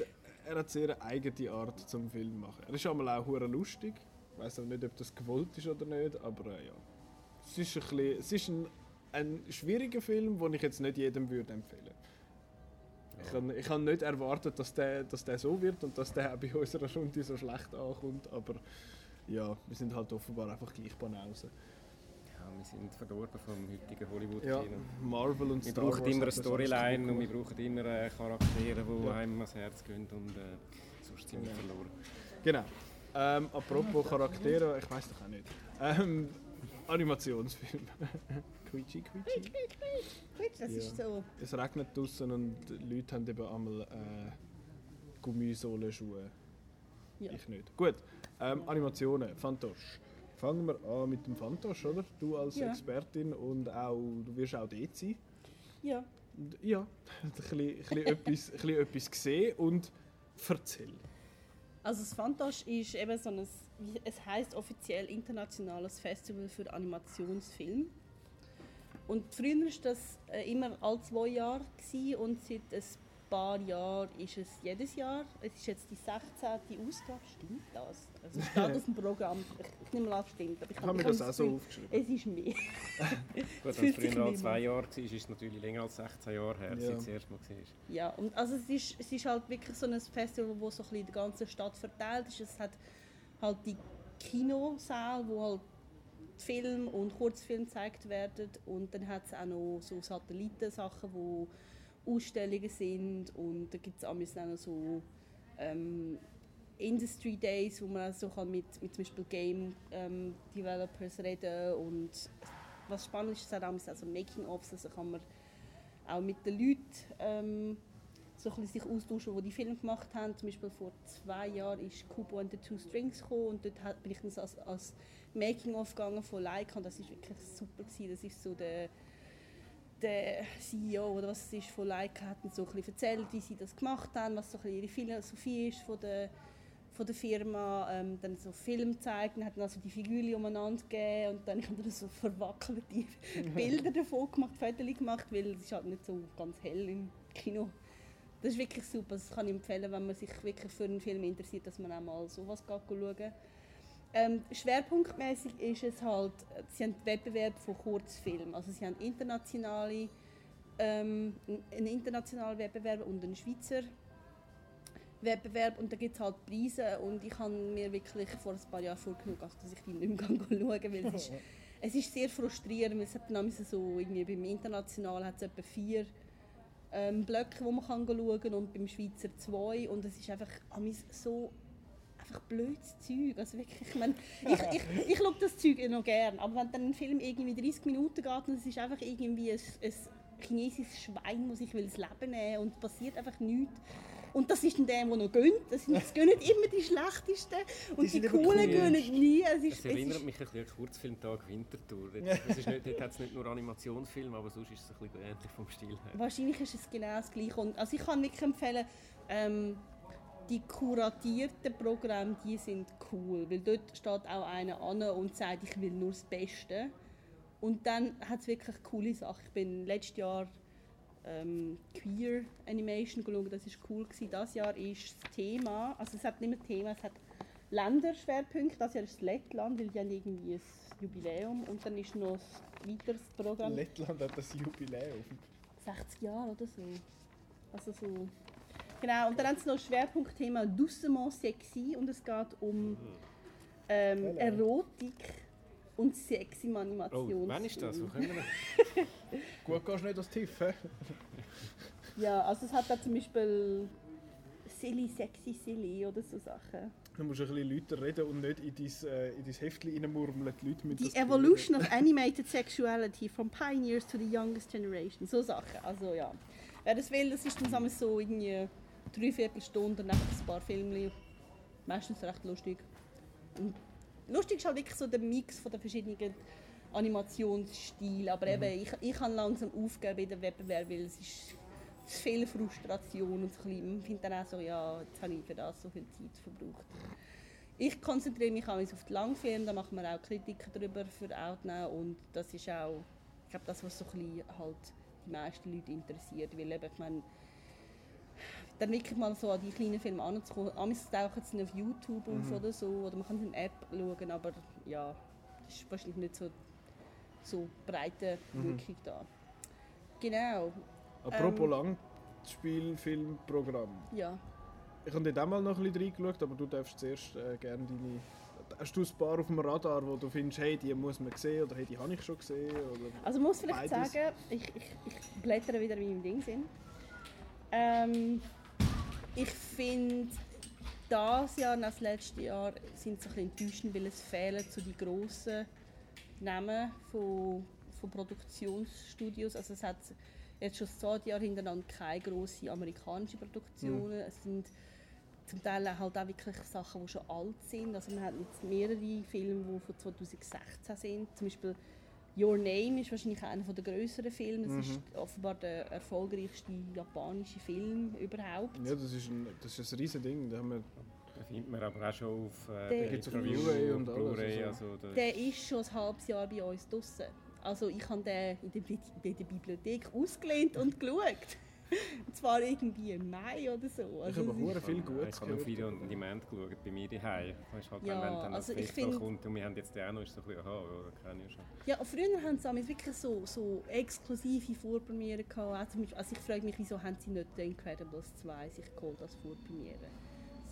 er hat sehr eine eigene Art zum Film machen. Er ist einmal auch hure lustig. Ich weiß nicht, ob das gewollt ist oder nicht, aber äh, ja. Es ist, ein, bisschen, es ist ein, ein schwieriger Film, den ich jetzt nicht jedem würde empfehlen Ich habe ich hab nicht erwartet, dass der, dass der so wird und dass der auch bei unserer Stunde so schlecht ankommt, aber ja, wir sind halt offenbar einfach gleich Banausen. Ja, wir sind verdorben vom heutigen hollywood Ja, kino Marvel und Wir Star brauchen Wars immer eine Storyline und wir brauchen immer Charaktere, die Ja. einem ans Herz gehen und äh, sonst sind wir Genau. verloren. Genau. Ähm, apropos Charaktere, ich weiß doch auch nicht. Ähm, Animationsfilm. quietschi, quietschi. Das Ja. ist so. Es regnet draußen und die Leute haben eben einmal äh, Gummisohlenschuhe. Ja. Ich nicht. Gut, ähm, Animationen, Fantosch. Fangen wir an mit dem Fantosch, oder? Du als Ja. Expertin und auch, du wirst auch dort sein. Ja. Ja, ein bisschen, ein bisschen, etwas, ein bisschen etwas gesehen und erzähl. Also das Fantasch ist eben so ein, es heißt offiziell internationales Festival für Animationsfilm. Und früher war das äh, immer alle zwei Jahre gewesen und seit ein paar Jahren ist es jedes Jahr. Es ist jetzt die 16. Ausgabe, stimmt das? Also es steht auf dem Programm, ich nehme mal an, es stimmt. Aber ich Ich habe mir das auch so aufgeschrieben. Es ist mehr. Gut, wenn es früher alle zwei. Jahre war, ist es natürlich länger als 16 Jahre her, Ja. seit es das erste Mal war. Ja, und also es ist, es ist halt wirklich so ein Festival, wo so ein bisschen in der ganzen Stadt verteilt ist. Es hat halt die Kinosaal, wo halt Film und Kurzfilm gezeigt werden und dann hat es auch noch so Satellitensachen, wo Ausstellungen sind und da gibt es auch noch so ähm, Industry Days, wo man so kann mit, mit zum Beispiel Game ähm, Developers reden und was spannend ist, hat auch also Making-ofs, also kann man auch mit den Leuten ähm, so ein sich austauschen, die die Filme gemacht haben. Zum Beispiel vor zwei Jahren ist Kubo and the Two Strings gekommen und dort bin ich dann als, als Making-of gegangen von Leica und das ist wirklich super gewesen. Das ist so der, der CEO oder was es ist von Leica hat dann so ein bisschen erzählt, wie sie das gemacht haben, was so ein bisschen ihre Philosophie ist von der von der Firma ähm, dann so Film gezeigt und hat dann also die Figuren umeinander gegeben und dann ich habe dann so verwackelte Bilder davon gemacht, Fotos gemacht, weil es ist halt nicht so ganz hell im Kino. Das ist wirklich super, das kann ich empfehlen, wenn man sich wirklich für einen Film interessiert, dass man auch mal sowas schauen ähm, Schwerpunktmäßig ist es halt, sie haben Wettbewerb von Kurzfilmen, also sie haben internationale, ähm, einen internationalen Wettbewerb und einen Schweizer Wettbewerb. Und da gibt es halt Preise. Und ich habe mir wirklich vor ein paar Jahren vorgenommen, also, dass ich die nicht mehr schauen kann, weil es ist, es ist sehr frustrierend, weil es hat dann so irgendwie beim International hat es etwa vier ähm, Blöcke, wo man kann schauen kann und beim Schweizer zwei. Und es ist einfach so einfach blödes Zeug. Also wirklich, ich, meine, ich, ich, ich schaue das Zeug noch gern, aber wenn dann ein Film irgendwie 30 Minuten geht und es ist einfach irgendwie ein, ein chinesisches Schwein, das sich das Leben nehmen und es passiert einfach nichts. Und das ist dann der, der noch gönnt. Das, sind, das gönnen immer die Schlechtesten. Und die, die Coolen cool. gönnen nie. Es ist, das erinnert es mich ein bisschen an Kurzfilmtag Winterthur. Das ist nicht, dort hat es nicht nur Animationsfilme, aber sonst ist es ein bisschen ähnlich vom Stil her. Wahrscheinlich ist es genau das Gleiche. Und, also ich kann wirklich empfehlen, ähm, die kuratierten Programme, die sind cool. Weil dort steht auch einer an und sagt, ich will nur das Beste. Und dann hat es wirklich coole Sachen. Ich bin letztes Jahr ähm, Queer Animation geschaut, das war cool. Gewesen. Das Jahr ist das Thema, also es hat nicht mehr Thema, es hat Länderschwerpunkte. Das Jahr ist Lettland, weil die haben irgendwie ein Jubiläum. Und dann ist noch ein weiteres Programm. Lettland hat das Jubiläum? 60 Jahre oder so. Also so Genau, und dann haben sie noch ein Schwerpunktthema «Doucement sexy» und es geht um ähm, Erotik und sexy Animation. Oh, wann ist das? Wo können wir Gut, gehst du nicht das Tiff, Ja, also es hat da zum Beispiel «Silly, sexy, silly» oder so Sachen. Du musst ein bisschen Leute reden und nicht in dein, äh, in dein Heftchen reinmurmeln. Die Leute The evolution of animated sexuality from pioneers to the youngest generation. So Sachen, also ja. Wer das will, das ist dann so irgendwie dreiviertel Stunde und einfach ein paar Filme. Meistens recht lustig. Und lustig ist halt wirklich so der Mix von den verschiedenen Animationsstilen. Aber mhm. eben, ich, ich habe langsam aufgegeben in den Wettbewerb, weil es ist zu viel Frustration und so ich finde dann auch so, ja, jetzt habe ich für das so viel Zeit verbraucht. Ich konzentriere mich auch auf die Langfilme, da machen wir auch Kritiken darüber für Outnow und das ist auch, ich glaube, das, was so ein bisschen halt die meisten Leute interessiert, weil eben, ich meine, dann wirklich mal so an die kleinen Filme anzukommen. Amigs tauchen sie auf YouTube mhm. auf oder so, oder man kann in der App schauen, aber ja, das ist wahrscheinlich nicht so, so breite mhm. Wirkung mhm. da. Genau. Apropos ähm, Langspielfilmprogramm. Ja. Ich habe dort auch mal noch ein bisschen reingeschaut, aber du darfst zuerst äh, gerne deine hast du ein paar auf dem Radar, wo du findest, hey, die muss man sehen oder hey, die habe ich schon gesehen? Oder also muss vielleicht beides? sagen, ich, ich, ich blättere wieder in meinem Ding. Ähm, ich finde, das Jahr und das letzte Jahr sind so ein enttäuschend, weil es fehlen zu die grossen Namen von, von Produktionsstudios. Also es hat jetzt schon zwei Jahre hintereinander keine grossen amerikanischen Produktionen. Mhm. Es sind zum Teil halt auch wirklich Sachen, die schon alt sind. Also man hat jetzt mehrere Filme, die von 2016 sind. Zum Beispiel Your Name ist wahrscheinlich einer der größeren Filme. Es mhm. ist offenbar der erfolgreichste japanische Film überhaupt. Ja, das ist ein, das ist ein riesen Ding. Da haben wir den findet man aber auch schon auf äh, Blu-ray und alles. Also. also der ist schon ein halbes Jahr bei uns draußen. Also ich habe den in der, in der Bibliothek ausgelehnt und geschaut. Und zwar irgendwie im Mai oder so. Also ich habe viel gut Ich habe auf Video und Dement geschaut, bei mir daheim. Weißt halt, ja, wenn dann also das Festival find, kommt und wir haben jetzt den auch noch, ist so ein bisschen, aha, ja, kenne ich schon. Ja, früher haben sie wirklich so, so exklusive Vorpremiere gehabt. Also ich frage mich, wieso haben sie nicht The Incredibles 2 sich geholt als Vorpremiere?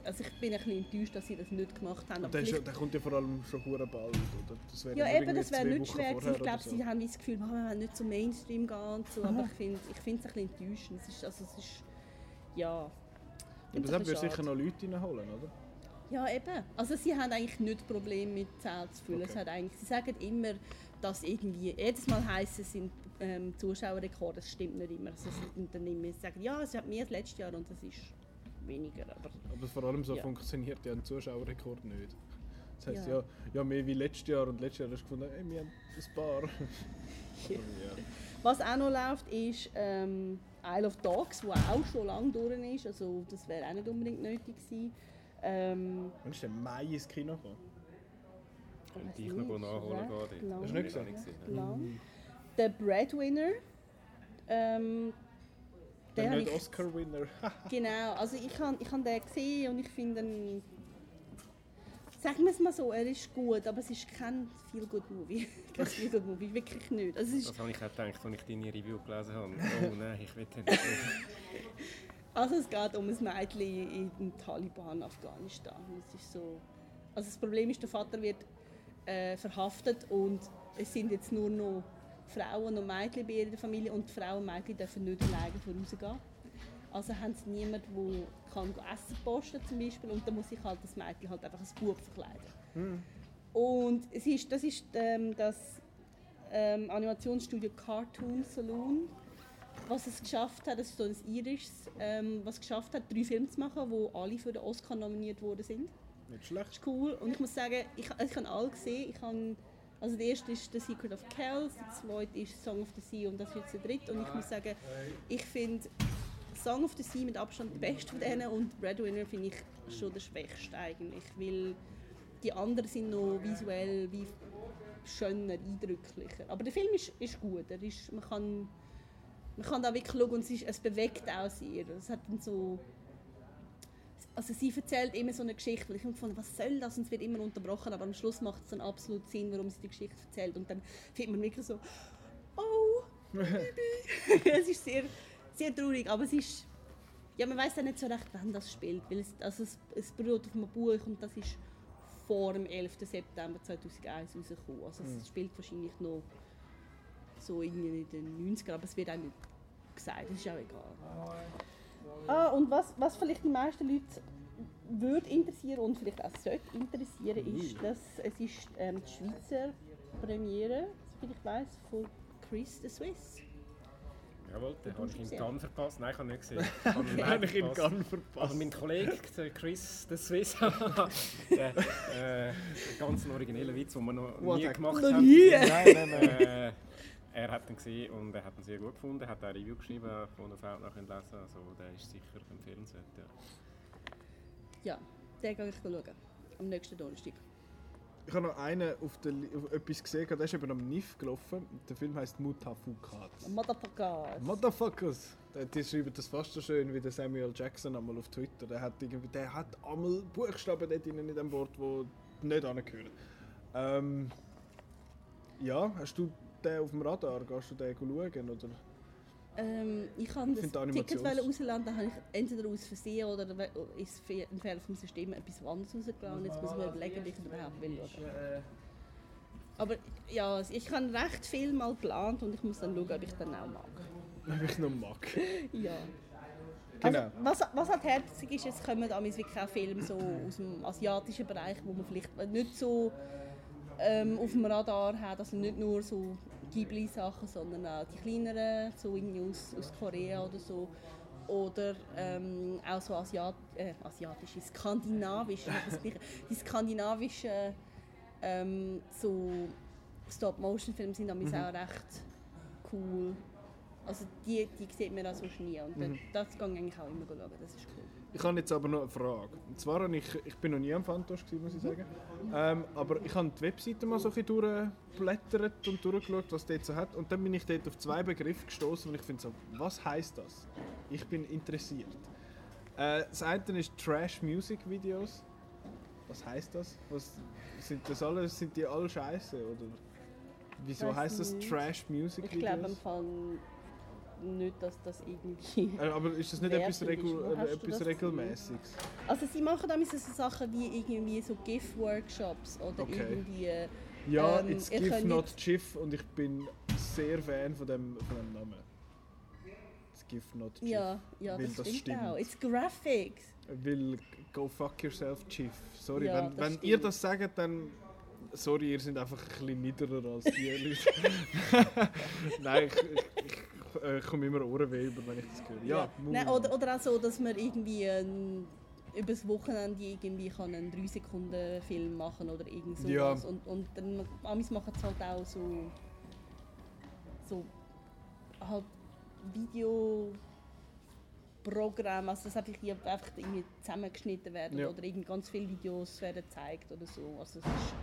Also ich bin ein bisschen enttäuscht, dass sie das nicht gemacht haben. der, ist, der kommt ja vor allem schon bald, oder? Das ja eben, das wäre nicht schwer gewesen. Ich glaube, so. sie haben das Gefühl, oh, wir wollen nicht zum Mainstream gehen und so. Aber ich finde ich es ein bisschen enttäuschend. Es ist, also es ist, ja... Aber deshalb würde sicher noch Leute reinholen, oder? Ja, eben. Also sie haben eigentlich nicht Probleme mit Zellen zu füllen. Okay. eigentlich, sie sagen immer, dass irgendwie, jedes Mal heisst es sind ähm, Zuschauerrekorde, das stimmt nicht immer. Also, dann immer sagen, ja, es hat mehr als letztes Jahr und das ist weniger. Aber, aber vor allem so ja. funktioniert ja ein Zuschauerrekord nicht. Das heisst ja. ja, ja mehr wie letztes Jahr und letztes Jahr hast du gefunden, ey, wir haben ein paar. ja. Was auch noch läuft, ist ähm, Isle of Dogs, wo auch schon lange durch ist. Also das wäre auch nicht unbedingt nötig gewesen. Ähm, Wann ist der Mai ins Kino gekommen? Könnte ich noch nachholen gehen. Hast du nicht gesehen? Lang. Der Breadwinner. Ähm, der nicht Oscar-Winner. genau, also ich habe ich hab den gesehen und ich finde ihn, sagen wir es mal so, er ist gut, aber es ist kein feel good movie kein feel good movie wirklich nicht. Also das habe ich auch gedacht, als ich deine Review gelesen habe. Oh nein, ich will nicht. Also es geht um ein Mädchen in Taliban, Afghanistan. Es ist so, also das Problem ist, der Vater wird äh, verhaftet und es sind jetzt nur noch Frauen und Mädchen bei ihrer Familie und die Frauen und Mädchen dürfen nicht alleine vorausgehen. Also haben sie niemanden, der kann Essen posten zum Beispiel und dann muss sich halt das Mädchen halt einfach als Bub verkleiden. Und es ist, das ist ähm, das ähm, Animationsstudio Cartoon Saloon, was es geschafft hat, das ist so ein irisches, ähm, was es geschafft hat, drei Filme zu machen, wo alle für den Oscar nominiert worden sind. Nicht schlecht. Das ist cool. Und ich muss sagen, ich, ich habe alle gesehen. Ich habe, also der erste ist The Secret of Kells, der zweite ist Song of the Sea und das jetzt der dritte. Und ich muss sagen, ich finde Song of the Sea mit Abstand der beste von denen und Breadwinner finde ich schon der schwächste eigentlich, weil die anderen sind noch visuell wie schöner, eindrücklicher. Aber der Film ist, ist gut. Er ist, man, kann, man kann da wirklich schauen und es, ist, es bewegt auch sehr. Es hat dann so also sie erzählt immer so eine Geschichte, weil ich habe gefunden, was soll das? Und es wird immer unterbrochen, aber am Schluss macht es dann absolut Sinn, warum sie die Geschichte erzählt. Und dann findet man wirklich so, oh, Bibi. es ist sehr, sehr traurig, aber es ist, ja, man weiß ja nicht so recht, wann das spielt, weil es, also es, es beruht auf einem Buch und das ist vor dem 11. September 2001 rausgekommen. Also es spielt wahrscheinlich noch so irgendwie in den 90ern, aber es wird auch nicht gesagt, das ist auch egal. Ah, und was, was vielleicht die meisten Leute würde interessieren und vielleicht auch sollte interessieren, ist, dass es ist ähm, die Schweizer Premiere, soviel ich weiß, von Chris the Swiss. Jawohl, den habe ich in? Cannes verpasst. Nein, ich habe nicht gesehen. Ich habe ihn Habe ich in verpasst. Cannes verpasst. Aber mein Kollege, der Chris, der Swiss, der äh, ganz originellen Witz, den wir noch What nie gemacht Noch haben. nie? Nein, nein, nein. Er hat ihn gesehen und er hat ihn sehr gut gefunden. Er hat auch eine Review geschrieben, von der Frau noch lesen Also der ist sicher empfehlenswert. Ja. Ja, den gehe ich schauen. Am nächsten Donnerstag. Ich habe noch einen auf, der, auf etwas gesehen, der ist eben am NIF gelaufen. Der Film heißt Mutafukat. Motherfucker. Motherfuckers! Die- schreiben das fast so schön wie der Samuel Jackson einmal auf Twitter. Der hat, irgendwie, der hat einmal Buchstaben dort in dem Wort, die nicht angehören. Ähm, ja, hast du den auf dem Radar? Gehst du den schauen? Oder? Ähm, ich kann das Ticket rausladen, dann habe ich entweder aus Versehen oder ist ein Fehler vom System etwas anderes rausgeladen. Jetzt muss man überlegen, ob ich überhaupt will. Oder? Aber ja, ich habe recht viel mal geplant und ich muss dann schauen, ob ich dann auch mag. Ob ich noch mag. Ja. Genau. Also, was, was halt herzig ist, es kommen damals wirklich auch Filme so aus dem asiatischen Bereich, wo man vielleicht nicht so ähm, auf dem Radar hat, also nicht nur so Ghibli-Sachen, sondern auch die kleineren, so irgendwie aus, aus Korea oder so. Oder ähm, auch so Asiat äh, asiatische, skandinavische, das die skandinavischen ähm, so Stop-Motion-Filme sind damals auch recht cool. Also die, die sieht man auch sonst nie und dann- das kann ich eigentlich auch immer schauen, das ist cool. Ich habe jetzt aber noch eine Frage. Und zwar habe ich, ich bin noch nie am Fantosch muss ich sagen. Ähm, aber ich habe die Webseite mal so ein bisschen durchgeblättert und durchgeschaut, was dort so hat. Und dann bin ich dort auf zwei Begriffe gestoßen und ich finde so, was heißt das? Ich bin interessiert. Äh, das eine ist Trash Music Videos. Was heißt das? Was, sind das alles, sind die alle scheiße oder? Wieso heißt das. Trash Music Ich glaube im Videos? Fall nicht, dass das irgendwie... Äh, aber ist das nicht etwas. Regul etwas Regelmäßiges? Also sie machen damals so Sachen wie irgendwie so GIF-Workshops oder Okay. irgendwie... Ja, Ähm, it's GIF not jetzt- GIF und ich bin sehr Fan von dem, von dem Namen. It's GIF not GIF. Ja, ja das, das stimmt, stimmt. auch. It's Graphics. Will go fuck yourself GIF. Sorry, Ja, wenn, wenn ihr das sagt, dann... Sorry, ihr seid einfach ein bisschen niederer als die Leute. Nein, ich, ich, ich äh, komme immer Ohrenweh über, wenn ich das höre. Ja, Nein, Mu- oder, oder auch so, dass man irgendwie ähm, über das Wochenende irgendwie kann einen 3 Sekunden Film machen oder irgend sowas. Ja. Und, und dann Amis machen es halt auch so, so halt Videoprogramm, also das einfach, einfach irgendwie zusammengeschnitten werden Ja. oder irgend ganz viele Videos werden gezeigt oder so. Also es ist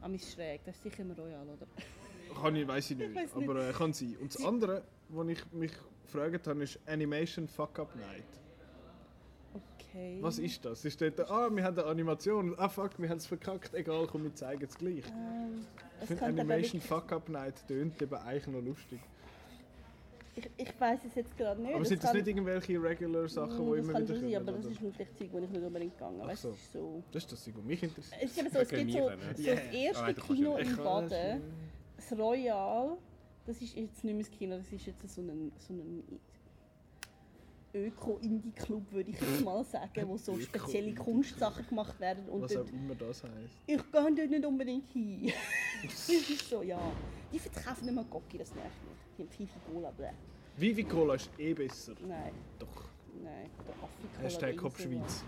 Amis schräg, das ist sicher im Royal, oder? Kann ich, weiß ich nicht, weiss nicht. aber äh, kann sein. Und das andere, was ich mich gefragt habe, ist Animation Fuck Up Night. Okay. Was ist das? Ist dort, ah, wir haben eine Animation, ah fuck, wir haben es verkackt, egal, komm, wir zeigen es gleich. Ähm, Ich es finde Animation wirklich- Fuck Up Night tönt eben eigentlich noch lustig. Ich, ich weiß es jetzt gerade nicht. Aber Es sind das kann- nicht irgendwelche regular Sachen, Mm, die das immer kann wieder schon kommen? sein, aber das oder? ist nur vielleicht Zeug, wo ich nicht unbedingt gegangen Ach weißt, so. ist so. Das ist das, was mich interessiert. Es ist eben so, es gibt so, so ja. das Ah, erste kannst Kino ja- in Baden, das Royal, das ist jetzt nicht mehr das Kino, das ist jetzt so ein, so ein Öko-Indie-Club, würde ich jetzt mal sagen, wo so spezielle. Kunstsachen gemacht werden. Und Was auch immer das heisst. ich gehe dort nicht unbedingt hin. das ist so, ja. Die verkaufen nicht mal Gocki, das nervt mich. Die haben Fifi Cola, bleh. Vivi Cola ist eh besser. Nein, Doch. nein, der Afri-Cola. Hashtag der Kopf Insel, Schweiz.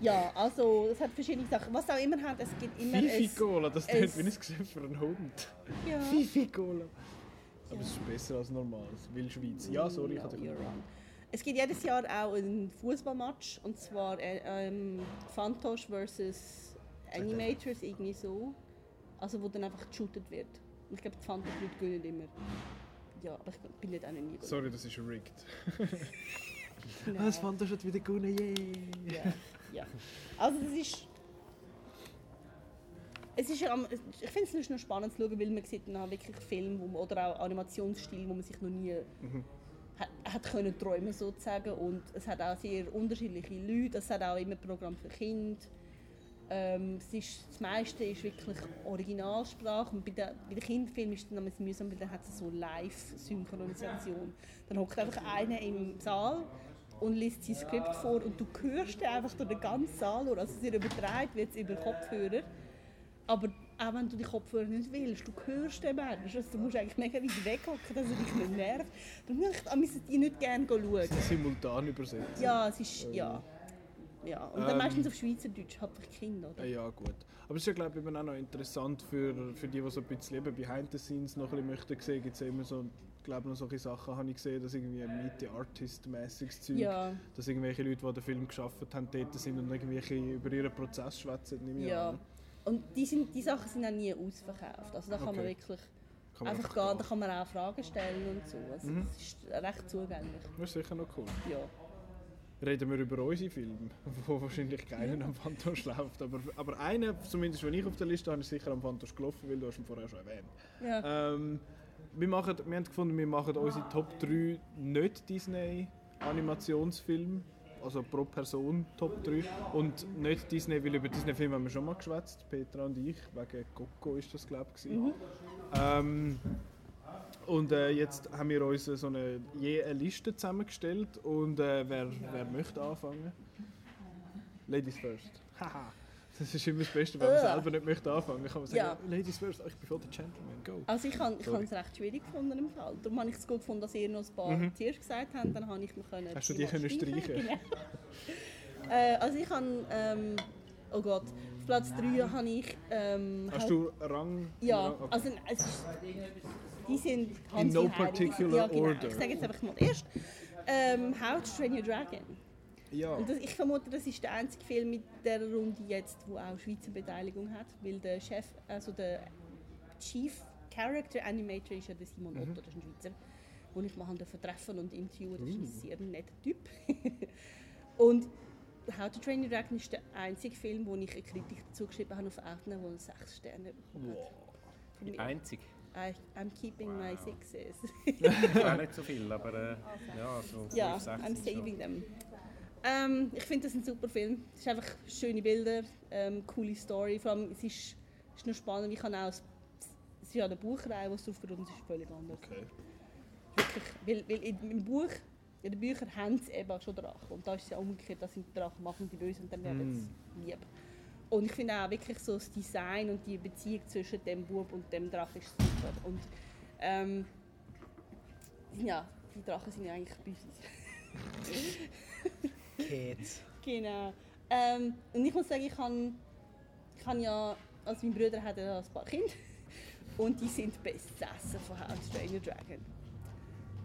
Ja, also es hat verschiedene Sachen. Was auch immer hat, es gibt immer Fifi ein- Cola, das klingt wie ein Gesicht für einen Hund. Ja. Fifi Cola. Aber Ja. es ist besser als normales. Will Schweiz. Ja, sorry, ich No, hatte you're wrong. Es gibt jedes Jahr auch einen Fußballmatch und zwar äh, ähm, Fantosch versus Animators, irgendwie so. Also wo dann einfach geshootet wird. Und ich glaube, die Fantosch-Leute gewinnen immer. Ja, aber ich bin nicht auch noch nie Sorry, das ist rigged. Nein. Ah, das fand schon wieder gut, yay! Ja, ja. Also das ist... Es ist ich finde es noch spannend zu schauen, weil man sieht dann wirklich Filme wo oder auch Animationsstil, wo man sich noch nie hat, hat können träumen sozusagen und es hat auch sehr unterschiedliche Leute, es hat auch immer Programm für Kinder. Ähm, es ist, das meiste ist wirklich Originalsprache und bei, der, bei den Kinderfilmen ist es dann mühsam, weil dann hat es so Live-Synchronisation. Dann hockt einfach einer im Saal und liest sein Skript vor und du hörst den einfach durch den ganzen Saal durch. Also es wird übertragen, wird über Kopfhörer. Aber auch wenn du die Kopfhörer nicht willst, du hörst den Mensch. Also du musst eigentlich mega weit weghocken, dass er dich nicht nervt. Darum möchte ich die nicht gerne schauen. Simultan übersetzt. Ja, es ist, ja. Ja, und dann Ähm. meistens auf Schweizerdeutsch, hat für Kinder, oder? Ja, ja, gut. Aber es ist ja, glaube ich, eben auch noch interessant für, für die, die so ein bisschen eben behind the scenes noch ein bisschen möchten sehen. Gibt es ja immer so, glaube noch solche Sachen, habe ich gesehen, dass irgendwie Meet the Artist-mäßiges Zeug, Ja, dass irgendwelche Leute, die den Film geschaffen haben, dort sind und irgendwelche über ihren Prozess schwätzen, ja. an. Und die, sind, die Sachen sind auch nie ausverkauft. Also da kann man Okay. wirklich Kann man einfach gehen, da kann man auch Fragen stellen und so. Also Mhm. es ist recht zugänglich. Das ist sicher noch cool. Ja. Reden wir über unsere Filme, wo wahrscheinlich keiner am Fantosch läuft. Aber, aber einer, zumindest wenn ich auf der Liste habe, ist sicher am Fantosch gelaufen, weil du hast ihn vorher schon erwähnt. ja. Ähm, wir, machen, wir haben gefunden, wir machen unsere Top 3 nicht Disney Animationsfilme, also pro Person Top 3 und nicht Disney, weil über Disney Filme haben wir schon mal geschwätzt, Petra und ich, wegen Coco ist das glaube ich. Mhm. Ähm, und äh, jetzt haben wir uns so eine, je eine Liste zusammengestellt und äh, wer, wer möchte anfangen? Ladies first. Haha. Das ist immer das Beste, wenn man Ugh. selber nicht möchte anfangen. Kann man sagen, Ja. Ladies first, ich bin voll der Gentleman, go. Also ich habe es recht schwierig gefunden im Fall. Darum habe ich es gut gefunden, dass ihr noch ein paar Mhm. zuerst gesagt habt. Dann habe ich mir können Hast du die können streichen? Genau. äh, also ich habe... Ähm, oh Gott. Auf Platz 3 habe ich... Ähm, Hast du Rang? Ja, okay. also es ist, die sind In no particular ja, genau. order. Ich sage jetzt einfach mal erst ähm, How to Train Your Dragon. Ja. Und das, ich vermute, das ist der einzige Film mit der Runde jetzt, wo auch Schweizer Beteiligung hat, weil der Chef, also der Chief Character Animator ist ja der Simon Mhm. Otto, das ist ein Schweizer, den ich mal treffen und interviewen. Das ist ein Uh. sehr netter Typ. und How to Train Your Dragon ist der einzige Film, wo ich eine Kritik dazu geschrieben habe auf Outner, wo er sechs Sterne bekommen hat. Von mir. Einzig. I, I'm keeping my sixes. Auch nicht so viel, aber äh, ja, so ja, 5, 6 I'm saving them. Ähm, ich finde das ein super Film. Es ist einfach schöne Bilder, ähm, coole Story. Vor allem, es ist, ist noch spannend. Ich kann auch, ist ja eine Buchreihe, was drauf beruht, und es ist völlig anders. Okay. Wirklich, weil, weil in, im Buch, in den Büchern haben sie eben schon Drachen. Und da ist es ja umgekehrt, dass sie die Drachen machen, die böse und dann werden sie lieb. Und ich finde auch wirklich so das Design und die Beziehung zwischen dem Bub und dem Drachen ist super. Und ähm, ja, die Drachen sind ja eigentlich böse. Kids. Genau. Ähm, und ich muss sagen, ich kann, ich kann ja, also mein Bruder hat ja ein paar Kinder und die sind besessen von Train Your Dragon.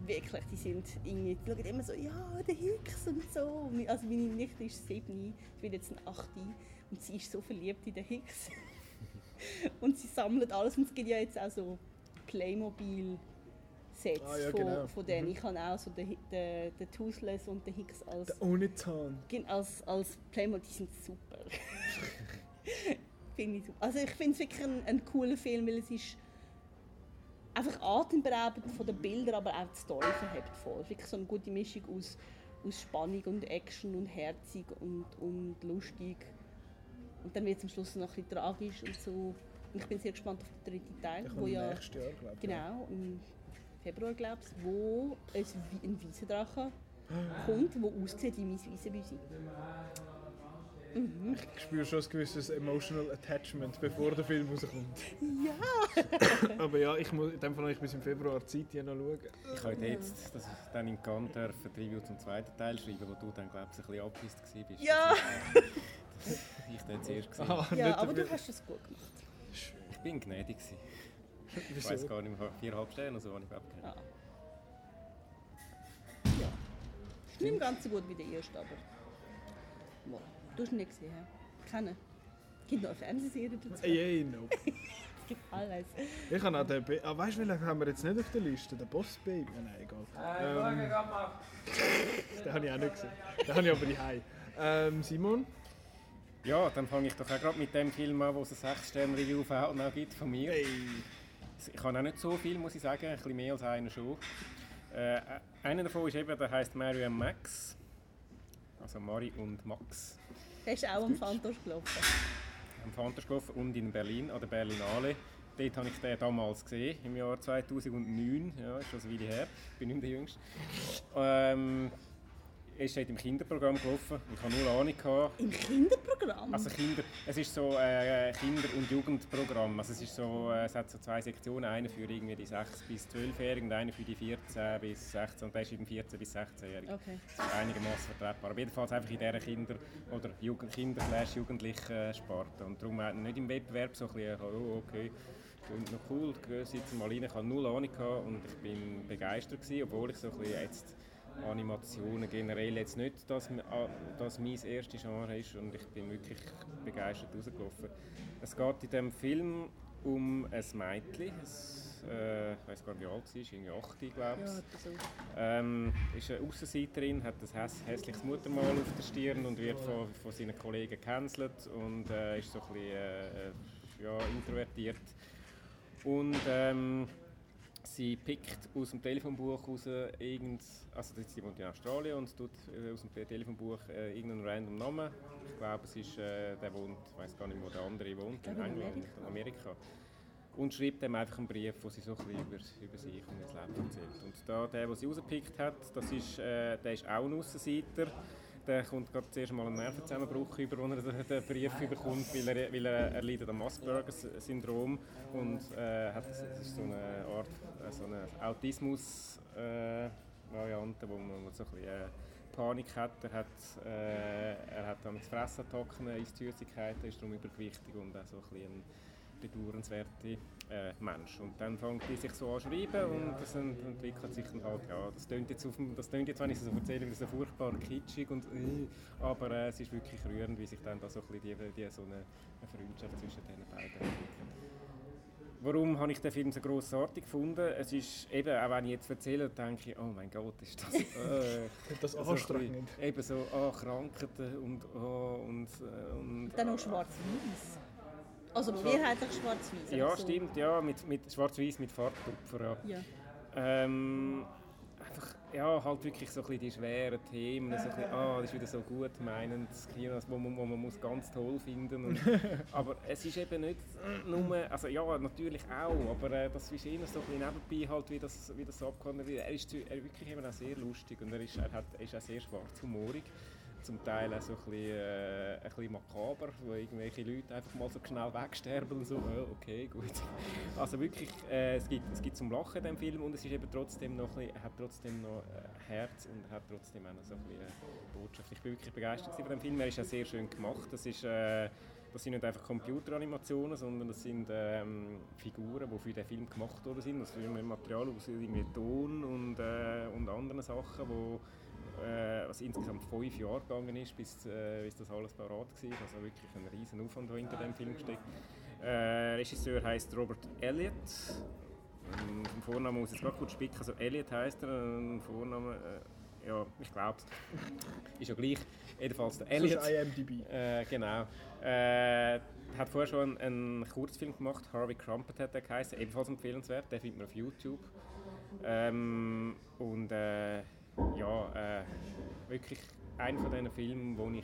Wirklich, die sind irgendwie, die schauen immer so, ja, der Hicks und so. Also meine Nichte ist sieben, ich bin jetzt ein Achti und sie ist so verliebt in den Hicks. und sie sammelt alles und es gibt ja jetzt auch so Playmobil Sets Ah, ja, von, genau. von denen. Mhm. Ich habe auch so den, den, den Toothless und den Hicks als Der. Gen- als, als Playmobil, die sind super. finde ich super. Also ich finde es wirklich ein, ein cooler Film, weil es ist einfach atemberaubend von den Bildern, aber auch die Story verhebt voll. Es ist wirklich so eine gute Mischung aus, aus Spannung und Action und herzig und, und lustig. Und dann wird es am Schluss noch ein bisschen tragisch und so. Und ich bin sehr gespannt auf den dritten Teil, Der wo ja nächstes Jahr, glaube ich. genau im Februar glaube ich, wo ein, Wi- ein weißer Drache kommt, der aussieht wie mein weißer Büsi. Ich spüre schon ein gewisses emotional attachment, bevor der Film rauskommt. Ja! Aber ja, ich muss in dem Fall noch bis im Februar Zeit hier noch schauen. Ich habe jetzt das dann in Cannes dürfen die Review zum zweiten Teil schreiben, wo du dann glaube ich ein bisschen abgepisst bist. Ja! dass Ich den zuerst gesehen. Ah, Ja, aber du hast es gut gemacht. Ich bin gnädig gewesen. Ich weiß gar nicht mehr, viereinhalb Sterne oder so habe ich ich. Ja. ja. Nicht ganz so gut wie der erste, aber. Wow. Du hast ihn nicht gesehen. Es gibt noch eine Fernsehserie dazu. Ey, ey, no. Es gibt alles. Ich habe auch den. Be ah, weißt du, welchen haben wir jetzt nicht auf der Liste? Den Boss Baby? Nein, egal. Ähm, den habe ich auch nicht gesehen. Den habe ich aber nicht heim. Ähm, Simon? Ja, dann fange ich doch auch gerade mit dem Film an, wo es ein 6-Sterne-Review auf Outnow gibt von mir. Hey. Ich habe auch nicht so viel, muss ich sagen, ein bisschen mehr als einer schon. Äh, einer davon ist eben, der heißt Mary and Max. Also Mari und Max. Der ist auch am Fantos gelaufen. am Fantas gelaufen und in Berlin, an der Berlinale. Dort habe ich den damals gesehen, im Jahr 2009. Ja, ist schon eine Weile her. Ich bin nicht der Jüngste. Ähm, ist dort im Kinderprogramm gelaufen. Ich hatte null Ahnung. Gehabt. Im Kinderprogramm? Also Kinder, es ist so äh, Kinder- und Jugendprogramm. Also es, ist so, äh, es hat so zwei Sektionen, eine für irgendwie die 6 bis 12-Jährigen und eine für die 14 bis 16 und der ist eben 14 bis 16-Jährige. Okay. Das ist einigermaßen vertretbar. Aber jedenfalls einfach in dieser Kinder- oder Jugend Kinder jugendlichen Sparte. Und darum nicht im Wettbewerb so ein bisschen, oh, okay, klingt noch cool, ich sitze mal rein, ich hatte null Ahnung gehabt und ich bin begeistert gewesen, obwohl ich so ein bisschen jetzt Animationen generell jetzt nicht das, das mein erstes Genre ist und ich bin wirklich begeistert rausgelaufen. Es geht in diesem Film um ein Mädchen, ein, äh, ich weiß gar nicht wie alt sie ist, irgendwie 8, glaube ich. Ja, so. Ähm, ist eine Aussenseiterin, hat ein häss hässliches Muttermal auf der Stirn und wird von, von seinen Kollegen gecancelt und äh, ist so ein bisschen äh, ja, introvertiert. Und ähm, sie pickt aus dem Telefonbuch raus irgend, also sie wohnt in Australien und tut äh, aus dem Telefonbuch äh, irgendeinen random Namen. Ich glaube, es ist, äh, der wohnt, ich weiß gar nicht, wo der andere wohnt, in England, in Amerika. Und schreibt ihm einfach einen Brief, wo sie so ein bisschen über, über sich und ihr Leben erzählt. Und da, der, den sie rausgepickt hat, das ist, äh, der ist auch ein Aussenseiter. Der kommt gerade zuerst mal einen Nervenzusammenbruch über, als er den- Brief bekommt, weil er, weil er, er leidet am Asperger-Syndrom und äh, hat das ist so eine Art äh, so eine Autismus-Variante, wo man so ein bisschen äh, Panik hat. Er hat, äh, er hat dann Fressattacken, isst Süßigkeiten, ist darum übergewichtig und auch so ein bisschen ein bedauernswerter äh, Mensch. Und dann fängt die sich so an zu schreiben und das ent- entwickelt sich dann halt, ja, das klingt jetzt, auf das klingt jetzt wenn ich es so erzähle, wieder so furchtbar kitschig und äh, aber äh, es ist wirklich rührend, wie sich dann da so ein bisschen die, die, so eine, eine Freundschaft zwischen den beiden entwickelt. Warum habe ich den Film so grossartig gefunden? Es ist eben, auch wenn ich jetzt erzähle, denke ich, oh mein Gott, ist das äh, Das so anstrengend. bisschen- Eben so, ah, Krankheiten und, oh, und, äh, und Dann noch schwarz-weiß. Also mehrheitlich schwarz-weiß. Ja, also. stimmt, ja, mit, mit Schwarz-Weiß mit Farbtupfer, ja. Ja. Ähm, einfach, ja, halt wirklich so ein bisschen die schweren Themen, so ein bisschen, ah, das ist wieder so gut meinend, das Kino, wo man, wo man muss ganz toll finden und, aber es ist eben nicht nur, also ja, natürlich auch, aber äh, das ist eher so ein bisschen nebenbei halt, wie das, wie das abgehandelt wird. Er ist, er ist wirklich eben auch sehr lustig und er ist, er hat, er ist auch sehr schwarzhumorig. Zum Teil auch so ein bisschen, äh, ein bisschen makaber, wo irgendwelche Leute einfach mal so schnell wegsterben und so, ja, okay, gut. Also wirklich, äh, es, gibt, es gibt zum Lachen in diesem Film und es ist eben trotzdem noch ein bisschen, hat trotzdem noch äh, Herz und hat trotzdem auch noch so ein bisschen äh, Botschaft. Ich bin wirklich begeistert von dem Film, er ist auch sehr schön gemacht. Das, ist, äh, das sind nicht einfach Computeranimationen, sondern das sind ähm, Figuren, die für den Film gemacht worden sind. Das ist immer Material aus irgendwie Ton und, äh, und anderen Sachen, wo äh, was insgesamt fünf Jahre gegangen ist, bis, äh, bis das alles parat war. Also wirklich ein riesen Aufwand, der hinter dem Film steckt. Äh, Regisseur heißt Robert Elliott. Ähm, Vom Vornamen muss ich jetzt gerade kurz spicken. Also Elliott heißt er, ein Vorname. Äh, ja, ich glaube es. Ist ja gleich. Jedenfalls der Das Elliott. ist IMDb. Äh, genau. Äh, hat vorher schon einen, einen Kurzfilm gemacht, Harvey Crumpet hat der geheißen, ebenfalls empfehlenswert, den findet man auf YouTube. Ähm, und äh, ja, äh, wirklich einer von diesen Filmen, wo ich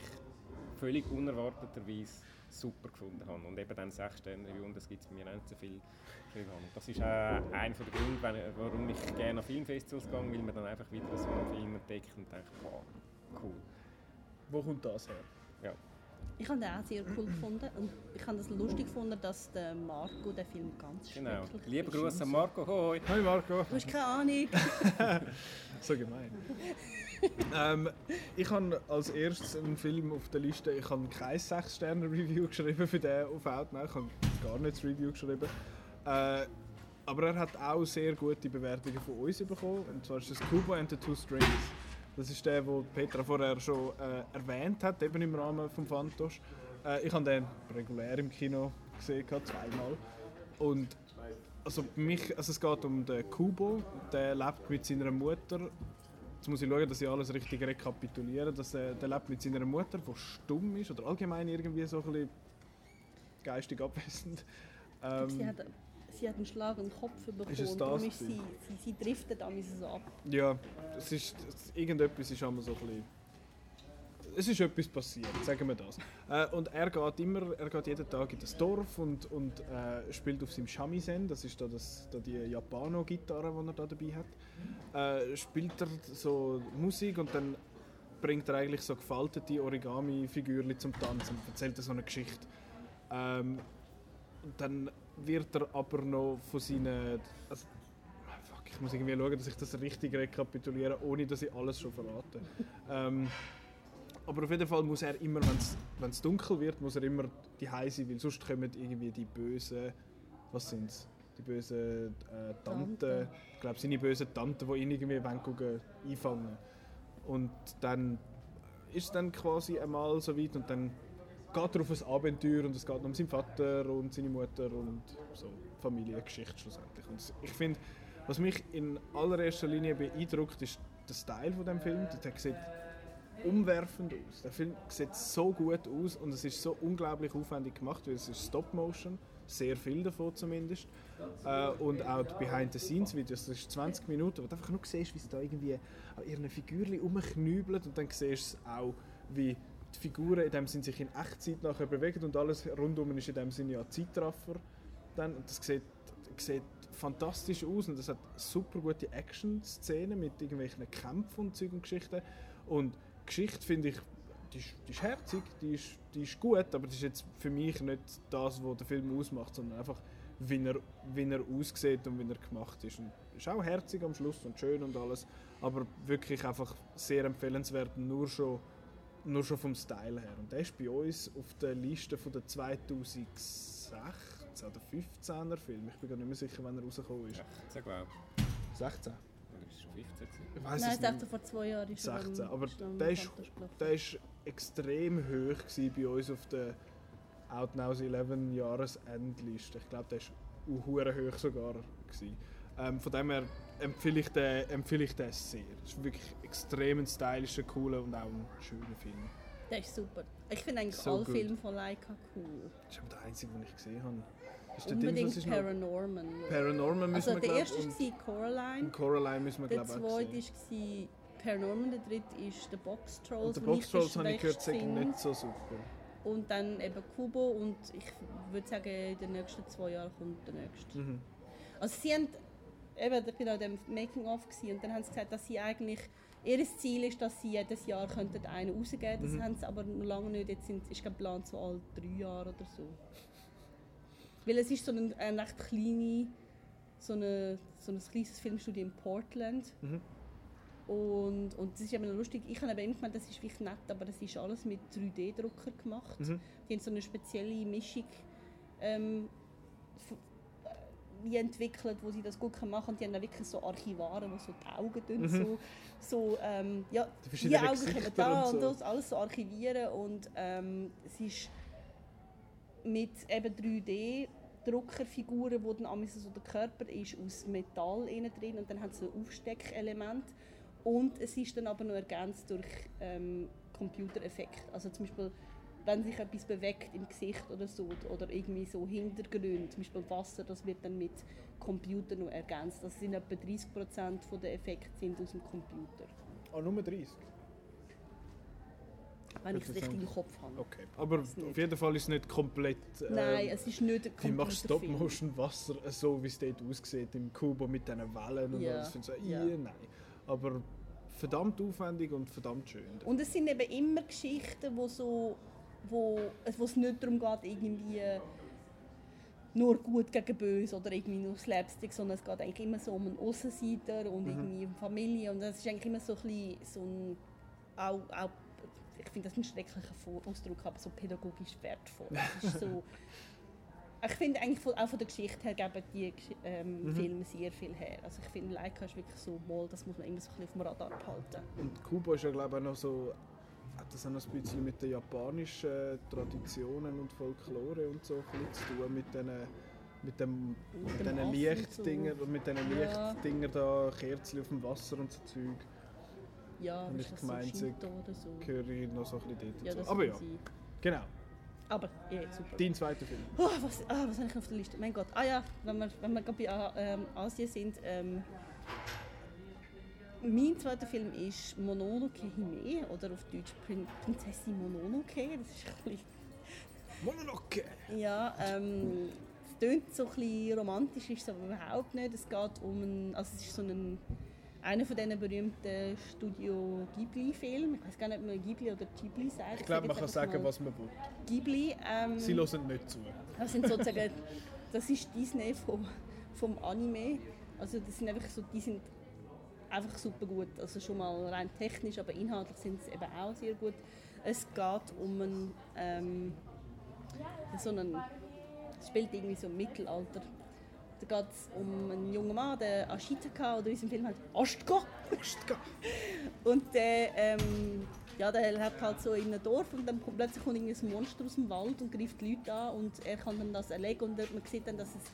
völlig unerwarteterweise super gefunden habe. Und eben dann 6 Sterne Review, und das gibt es mir nicht so viel. Das ist äh, einer der Gründe, warum ich gerne an Filmfestivals gehe, weil man dann einfach wieder so einen Film entdeckt und denkt, wow, cool. Wo kommt das her? Ja. Ich habe den auch sehr cool gefunden und ich habe es lustig gefunden, dass der Marco den Film ganz Genau. schrecklich Lieber ist. Gruß an Marco, hoi! Hi Marco. Du hast keine Ahnung. So gemein. ähm, ich habe als erstes einen Film auf der Liste, ich habe kein 6-Sterne-Review geschrieben für den auf Outnow, ich habe gar nicht das Review geschrieben. Äh, aber er hat auch sehr gute Bewertungen von uns bekommen, und zwar ist das Kubo and the Two Strings. Das ist der, den Petra vorher schon äh, erwähnt hat, eben im Rahmen vom Fantosch. Äh, ich habe den regulär im Kino gesehen, zweimal. Und also mich, also es geht um den Kubo, der lebt mit seiner Mutter. Jetzt muss ich schauen, dass ich alles richtig rekapituliere. Dass, äh, der lebt mit seiner Mutter, die stumm ist oder allgemein irgendwie so ein bisschen geistig abwesend. sie, Ähm, hat, sie hat einen Schlag den Kopf bekommen Ist es das ist sie, sie, sie driftet an so ab. ja, es ist, es, irgendetwas ist immer so ein bisschen... Es ist etwas passiert, sagen wir das. Äh, und er geht immer, er geht jeden Tag in das Dorf und, und äh, spielt auf seinem Shamisen, das ist da, das, da die Japano-Gitarre, die er da dabei hat. Äh, spielt er so Musik und dann bringt er eigentlich so gefaltete Origami-Figürchen zum Tanzen und erzählt er so eine Geschichte. Ähm, und dann wird er aber noch von seinen... Also, fuck, ich muss irgendwie schauen, dass ich das richtig rekapituliere, ohne dass ich alles schon verrate. ähm, aber auf jeden Fall muss er immer, wenn es dunkel wird, muss er immer die sein, weil sonst kommen irgendwie die bösen, was sind's? Die bösen äh, Tanten, Tanten. ich glaube seine bösen Tanten, die ihn irgendwie wollen einfangen. Und dann ist es dann quasi einmal so weit und dann geht er auf ein Abenteuer und es geht um seinen Vater und seine Mutter und so Familiengeschichte schlussendlich. Und ich finde, was mich in allererster Linie beeindruckt, ist der Style von dem Film. Der sieht umwerfend aus. Der Film sieht so gut aus und es ist so unglaublich aufwendig gemacht, weil es ist Stop Motion, sehr viel davon zumindest. Äh, und auch die Behind-the-Scenes-Videos, das ist 20 Minuten, wo du einfach nur siehst, wie sie da irgendwie an ihren Figürchen rumknübeln und dann siehst du auch, wie die Figuren in dem Sinn sich in Echtzeit nachher bewegen und alles rundum ist in dem Sinne ja Zeitraffer. Dann, und das sieht, sieht fantastisch aus und es hat super gute Action-Szenen mit irgendwelchen Kämpfen und Zeug und Geschichten. Und Geschichte finde ich, die ist, die ist herzig, die ist, die ist gut, aber das ist jetzt für mich nicht das, was der Film ausmacht, sondern einfach, wie er, wie er aussieht und wie er gemacht ist. Und ist auch herzig am Schluss und schön und alles, aber wirklich einfach sehr empfehlenswert, nur schon, nur schon vom Style her. Und der ist bei uns auf der Liste von der 2016 oder 15er Film. Ich bin gar nicht mehr sicher, wann er rausgekommen ist. 16, glaube 16? ich. Oder ist es schon 15 gewesen? Ich Nein, es ich nicht. dachte vor zwei Jahren ist er 16, am- aber der ist-. Der war extrem hoch bei uns auf der Out Now's 11 Jahresendliste. Ich glaube, der war hure hoch sogar. Gewesen. Ähm, von dem her empfehle ich, den, empfehle ich den sehr. Es ist wirklich extrem ein stylischer, cooler und auch ein schöner Film. Der ist super. Ich finde eigentlich So alle gut. Filme von Leica cool. Das ist aber der einzige, den ich gesehen habe. Ist der Unbedingt noch? Paranorman. Paranorman müssen Also wir der erste war Coraline, und Coraline müssen wir der glaube ich auch zweite war Paranorman, der dritte ist The Box Trolls, Und der wo Box Trolls habe ich gehört, finde. nicht so super. Und dann eben Kubo und ich würde sagen, in den nächsten zwei Jahren kommt der nächste. Mhm. Also sie haben, eben, ich war auch dem Making-of und dann haben sie gesagt, dass sie eigentlich, ihr Ziel ist, dass sie jedes Jahr könnten einen rausgeben Das Mhm. haben sie aber noch lange nicht, jetzt sind, ist geplant so alle drei Jahre oder so. Weil es ist so eine, eine recht kleine, so, eine, so ein kleines Filmstudio in Portland. Mhm. Und, und das ist eben lustig. Ich habe eben gemeint, das ist wirklich nett, aber das ist alles mit 3D-Drucker gemacht. Mhm. Die haben so eine spezielle Mischung ähm, äh, wie entwickelt, wo sie das gut können machen können. Die haben dann wirklich so Archivare, wo so die Augen tun, Mhm. so, so ähm, ja, Die die Augen Gesichter da und und, so. das alles so archivieren und ähm, es ist mit eben 3D Druckerfiguren, wo dann so der Körper ist aus Metall innen drin und dann hat es ein Aufsteckelement und es ist dann aber noch ergänzt durch ähm, Computereffekte. Also zum Beispiel wenn sich etwas bewegt im Gesicht oder so, oder irgendwie so Hintergründe, zum Beispiel Wasser, das wird dann mit Computer noch ergänzt. Das sind etwa 30% der Effekte sind aus dem Computer. Ah, nur 30? Wenn ich es richtig im Kopf habe. Okay, aber auf jeden Fall ist es nicht komplett... äh, Nein, es ist nicht ein Wie machst du Computerfilm. Stop-Motion-Wasser so, wie es dort aussieht, im Kubo mit diesen Wellen und Ja, alles? Ich so, ja. ja. nein. Aber verdammt aufwendig und verdammt schön. Und es sind eben immer Geschichten, wo so, wo, es- wo es nicht darum geht, irgendwie nur gut gegen böse oder irgendwie nur Slapstick, sondern es geht eigentlich immer so um einen Aussenseiter und irgendwie um Familie und das ist eigentlich immer so ein bisschen so ein, auch, auch ich finde das ein schrecklicher Ausdruck, aber so pädagogisch wertvoll. So, ich finde eigentlich auch von der Geschichte her geben die ähm, Filme sehr viel her. Also ich finde Leica ist wirklich so, mal, das muss man immer so ein bisschen auf dem Radar behalten. Und Kubo ist ja, glaube ich, noch so... Hat das auch noch ein bisschen mit den japanischen Traditionen und Folklore und so zu tun, mit diesen mit dem, Mit mit diesen Lichtdinger so. und mit diesen Ja. Lichtdinger da, Kerzen auf dem Wasser und so Zeug, Ja, Und ich so gemeint, Shinto oder so? gehöre ich noch so ein bisschen dort Ja, das Aber ja, sein. genau. Aber, ja, super. Dein zweiter Film. Oh, was, ah, was habe ich noch auf der Liste? Mein Gott. Ah ja, wenn wir, wenn wir gerade bei A- ähm, Asien sind. Ähm, mein zweiter Film ist Mononoke Hime oder auf Deutsch Prin Prinzessin Mononoke. Das ist ein bisschen Mononoke! Ja, ähm, es tönt so ein bisschen romantisch, ist es aber überhaupt nicht. Es geht um einen, also es ist so ein, einer von diesen berühmten Studio Ghibli-Filmen. Ich weiß gar nicht, ob man Ghibli oder Ghibli sagt. Ich glaube, man kann sagen, was man will. Ghibli. Ähm, Sie hören nicht zu. das sind sozusagen, das ist Disney vom, vom Anime. Also das sind einfach so, die sind einfach super gut. Also schon mal rein technisch, aber inhaltlich sind sie eben auch sehr gut. Es geht um einen, ähm, so einen, es spielt irgendwie so im Mittelalter. Da geht es um einen jungen Mann, der Ashitaka, oder in unserem Film halt Ashtka. Ostka! Und der, ähm, ja, der lebt halt so in einem Dorf und dann kommt, plötzlich kommt ein Monster aus dem Wald und greift die Leute an und er kann dann das erlegen und man sieht dann, dass es,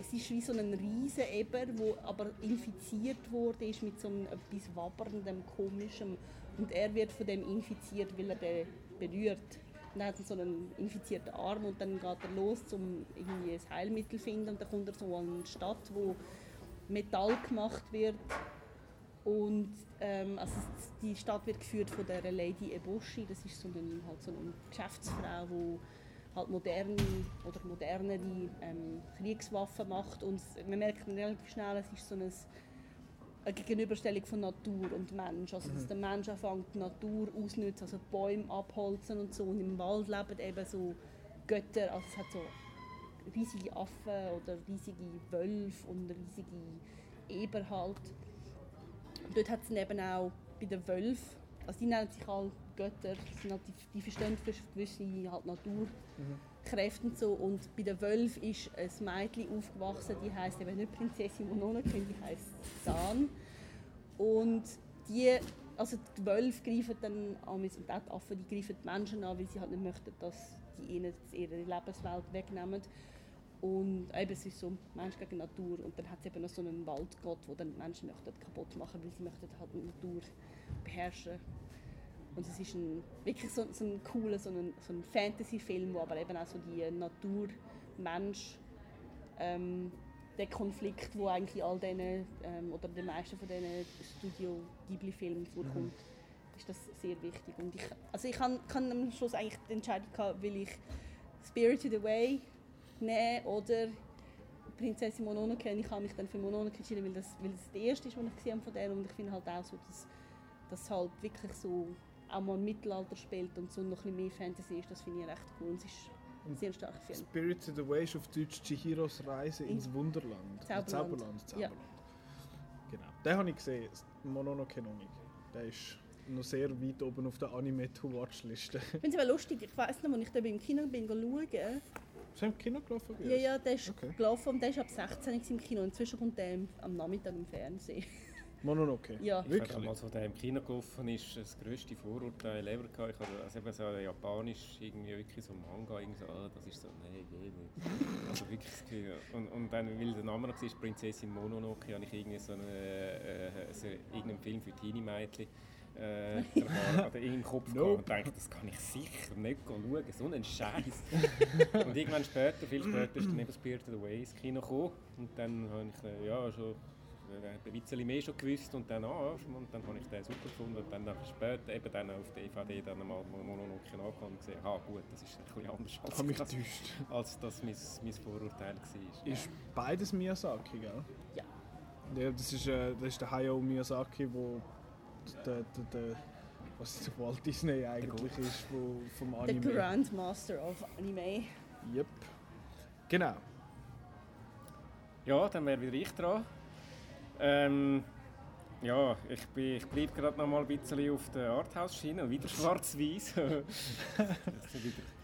es ist wie so ein riesen Eber, wo aber infiziert wurde ist mit so einem etwas wabberndem, komischem und er wird von dem infiziert, weil er den berührt. Und er hat so einen infizierten Arm und dann geht er los, um irgendwie ein Heilmittel zu finden und dann kommt er so an eine Stadt, wo Metall gemacht wird und ähm, also die Stadt wird geführt von der Lady Eboshi. Das ist so eine, halt so eine Geschäftsfrau, die halt moderne oder modernere ähm, Kriegswaffen macht. Und man merkt relativ schnell, es ist so eine, eine Gegenüberstellung von Natur und Mensch. Also dass der Mensch anfängt, die Natur ausnutzt, also Bäume abholzen und so. Und im Wald leben eben so Götter. Also es hat so riesige Affen oder riesige Wölfe und riesige Eber halt. Und dort hat es eben auch bei den Wölfen, also die nennen sich alle Götter, sind halt die, die verstehen für gewisse halt Naturkräfte und so. Und bei den Wölfen ist ein Mädchen aufgewachsen, die heißt eben nicht Prinzessin Mononoke, die heißt San. Und die, also die Wölfe greifen dann an, und auch die Affen, die greifen die Menschen an, weil sie halt nicht möchten, dass die ihnen ihre Lebenswelt wegnehmen. Und eben, es ist so Mensch gegen Natur. Und dann hat es eben noch so einen Waldgott, der dann die Menschen möchten kaputt machen weil sie möchten halt die Natur beherrschen. Und es ist ein, wirklich so, so ein cooler so ein, so ein Fantasy-Film, wo aber eben auch so die Natur-Mensch ähm, der Konflikt, wo eigentlich all diesen, ähm, oder den meisten von diesen Studio Ghibli-Filmen vorkommt, ist das sehr wichtig. Und ich, also ich kann, kann am Schluss eigentlich die Entscheidung gehabt, will ich Spirited Away nehmen oder Prinzessin Mononoke. Und ich habe mich dann für Mononoke entschieden, weil das, weil das der erste ist, den ich gesehen habe von der. Und ich finde halt auch so, dass das halt wirklich so auch mal Mittelalter spielt und so noch ein bisschen mehr Fantasy ist. Das finde ich recht cool. Und es ist ein sehr starker Film. Spirited Away ist auf Deutsch Chihiros Reise ins Wunderland. Zauberland. Äh, Zauberland. Ja. Zauberland. Genau. Den habe ich gesehen. Mononoke noch nicht. Der ist noch sehr weit oben auf der Anime-to-Watch-Liste. Ich finde es aber lustig, ich weiss noch, als ich da im Kino bin schauen, Ist er im Kino gelaufen? ja, ja, der ist Okay. gelaufen und der ist ab 16 im Kino. Inzwischen kommt der am Nachmittag im Fernsehen. Mononoke? Ja. Ich Wirklich? damals, als der im Kino gelaufen ist, das grösste Vorurteil ever gehabt. Ich habe also eben so japanisch, irgendwie wirklich so Manga, irgendwie so, ah, das ist so, nee, nee, nee. Also wirklich das Gefühl. Und, und dann, weil der Name noch war, Prinzessin Mononoke, habe ich irgendwie so, eine, äh, so irgendeinen Film für Teenie-Mädchen. äh, oder in den Kopf Nope. gehabt und dachte, das kann ich sicher nicht schauen, so einen Scheiß. und irgendwann später, viel später, ist dann eben Spirited Away ins Kino gekommen und dann habe ich äh, ja schon äh, ein bisschen mehr schon gewusst und dann, ah, und dann habe ich den super gefunden und dann nachher später eben dann auf DVD dann mal Mononoke angekommen und gesehen, ah gut, das ist ein bisschen anders Ich habe mich als, getäuscht. als das mein, mein Vorurteil war. Ist beides Miyazaki, gell? Ja. Ja, das ist, äh, das ist der Hayao Miyazaki, wo der, der, der was ist der Walt Disney eigentlich ist, wo, vom Der Anime. Grandmaster of Anime. Yep. Genau. Ja, dann wäre wieder ich dran. Ähm, ja, ich, bin- ich bleibe gerade noch mal ein bisschen auf der Arthouse-Schiene, wieder schwarz-weiß.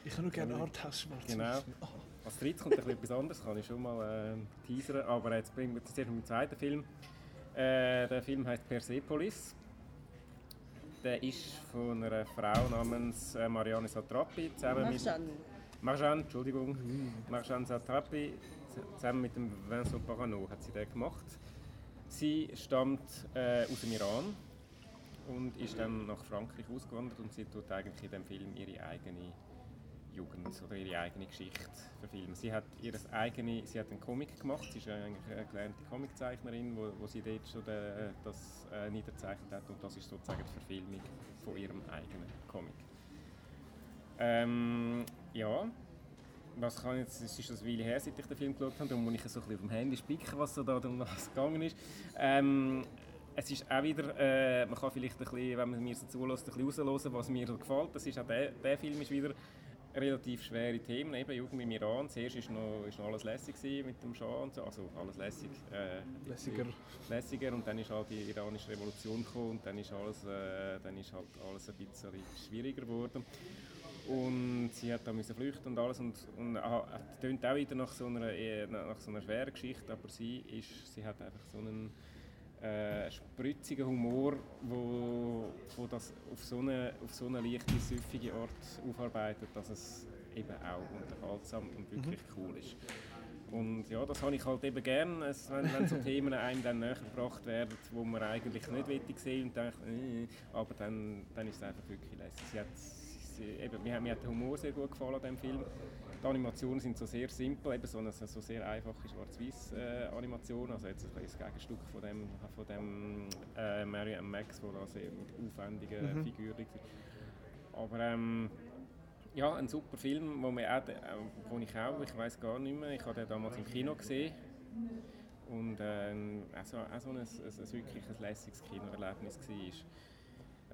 Ich habe nur gerne Arthouse schwarz Genau. Als drittes kommt ein etwas anderes, kann ich schon mal ähm, teasern. Aber jetzt bringen wir jetzt zuerst meinen zweiten Film. Äh, der Film heißt Persepolis. Der ist von einer Frau namens äh, Marianne Satrapi zusammen mit Marjan. Marjan, Entschuldigung, Marjan Satrapi zusammen mit dem Vincent Parano hat sie den gemacht. Sie stammt äh, aus dem Iran und ist dann nach Frankreich ausgewandert und sie tut eigentlich in dem Film ihre eigene Jugend oder ihre eigene Geschichte verfilmen. Sie hat ihres eigene, sie hat einen Comic gemacht. Sie ist eigentlich eine gelernte Comiczeichnerin, wo, wo sie dort schon äh, das äh, niederzeichnet hat und das ist sozusagen die Verfilmung von ihrem eigenen Comic. Ähm, ja, was kann jetzt, es ist eine Weile her, seit ich den Film geschaut habe, darum muss ich so ein bisschen auf dem Handy spicken, was so da um was gegangen ist. Ähm, es ist auch wieder, äh, man kann vielleicht ein bisschen, wenn man mir so zulässt, ein bisschen raushören, was mir gefällt. Das ist auch der, der Film ist wieder relativ schwere Themen, eben Jugend im Iran. Zuerst ist noch, ist noch alles lässig mit dem Schah und so, also alles lässig. Äh, Lässiger. lässiger und dann ist halt die iranische Revolution gekommen und dann ist alles, äh, dann ist halt alles ein bisschen schwieriger geworden. Und sie hat da müssen flüchten und alles und, und es tönt auch wieder nach so einer, eher nach so einer schweren Geschichte, aber sie, ist, sie hat einfach so einen äh, spritzigen Humor, wo, wo das auf so eine, auf so eine leichte, süffige Art aufarbeitet, dass es eben auch unterhaltsam und wirklich cool ist. Und ja, das habe ich halt eben gern, es, wenn, wenn so Themen einem dann näher gebracht werden, wo man eigentlich nicht sehen und denkt, äh, aber dann, dann ist es einfach wirklich lässig. Sie hat, eben, mir, hat- mir hat der Humor sehr gut gefallen an diesem Film. Die Animationen sind so sehr simpel, eben so eine so sehr einfache Schwarz-Weiß-Animation, also jetzt ein das Gegenstück von dem, von dem äh, Mary Max, wo da sehr mit aufwendigen Mhm. Figuren ist. Aber ähm, ja, ein super Film, wo, wir auch, äh, wo ich auch, ich weiß gar nicht mehr, ich habe den damals im Kino gesehen und ähm, auch so, auch so ein, ein, ein wirklich ein lässiges Kinoerlebnis war.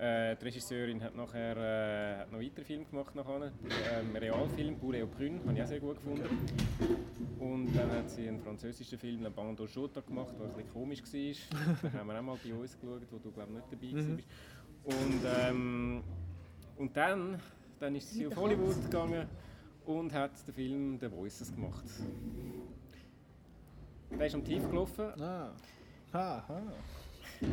Äh, die Regisseurin hat nachher äh, hat noch weitere Filme gemacht, nachher, ähm, Realfilm, Bourré au Prune, habe ich auch sehr gut gefunden. Und dann hat sie einen französischen Film, Le Bando Jota, gemacht, der ein bisschen komisch war. Den haben wir auch mal bei uns geschaut, wo du glaube nicht dabei warst. Und, ähm, und dann, dann ist sie auf Hollywood gegangen und hat den Film The Voices gemacht. Der ist am Tief gelaufen. Ah. Ha, ha.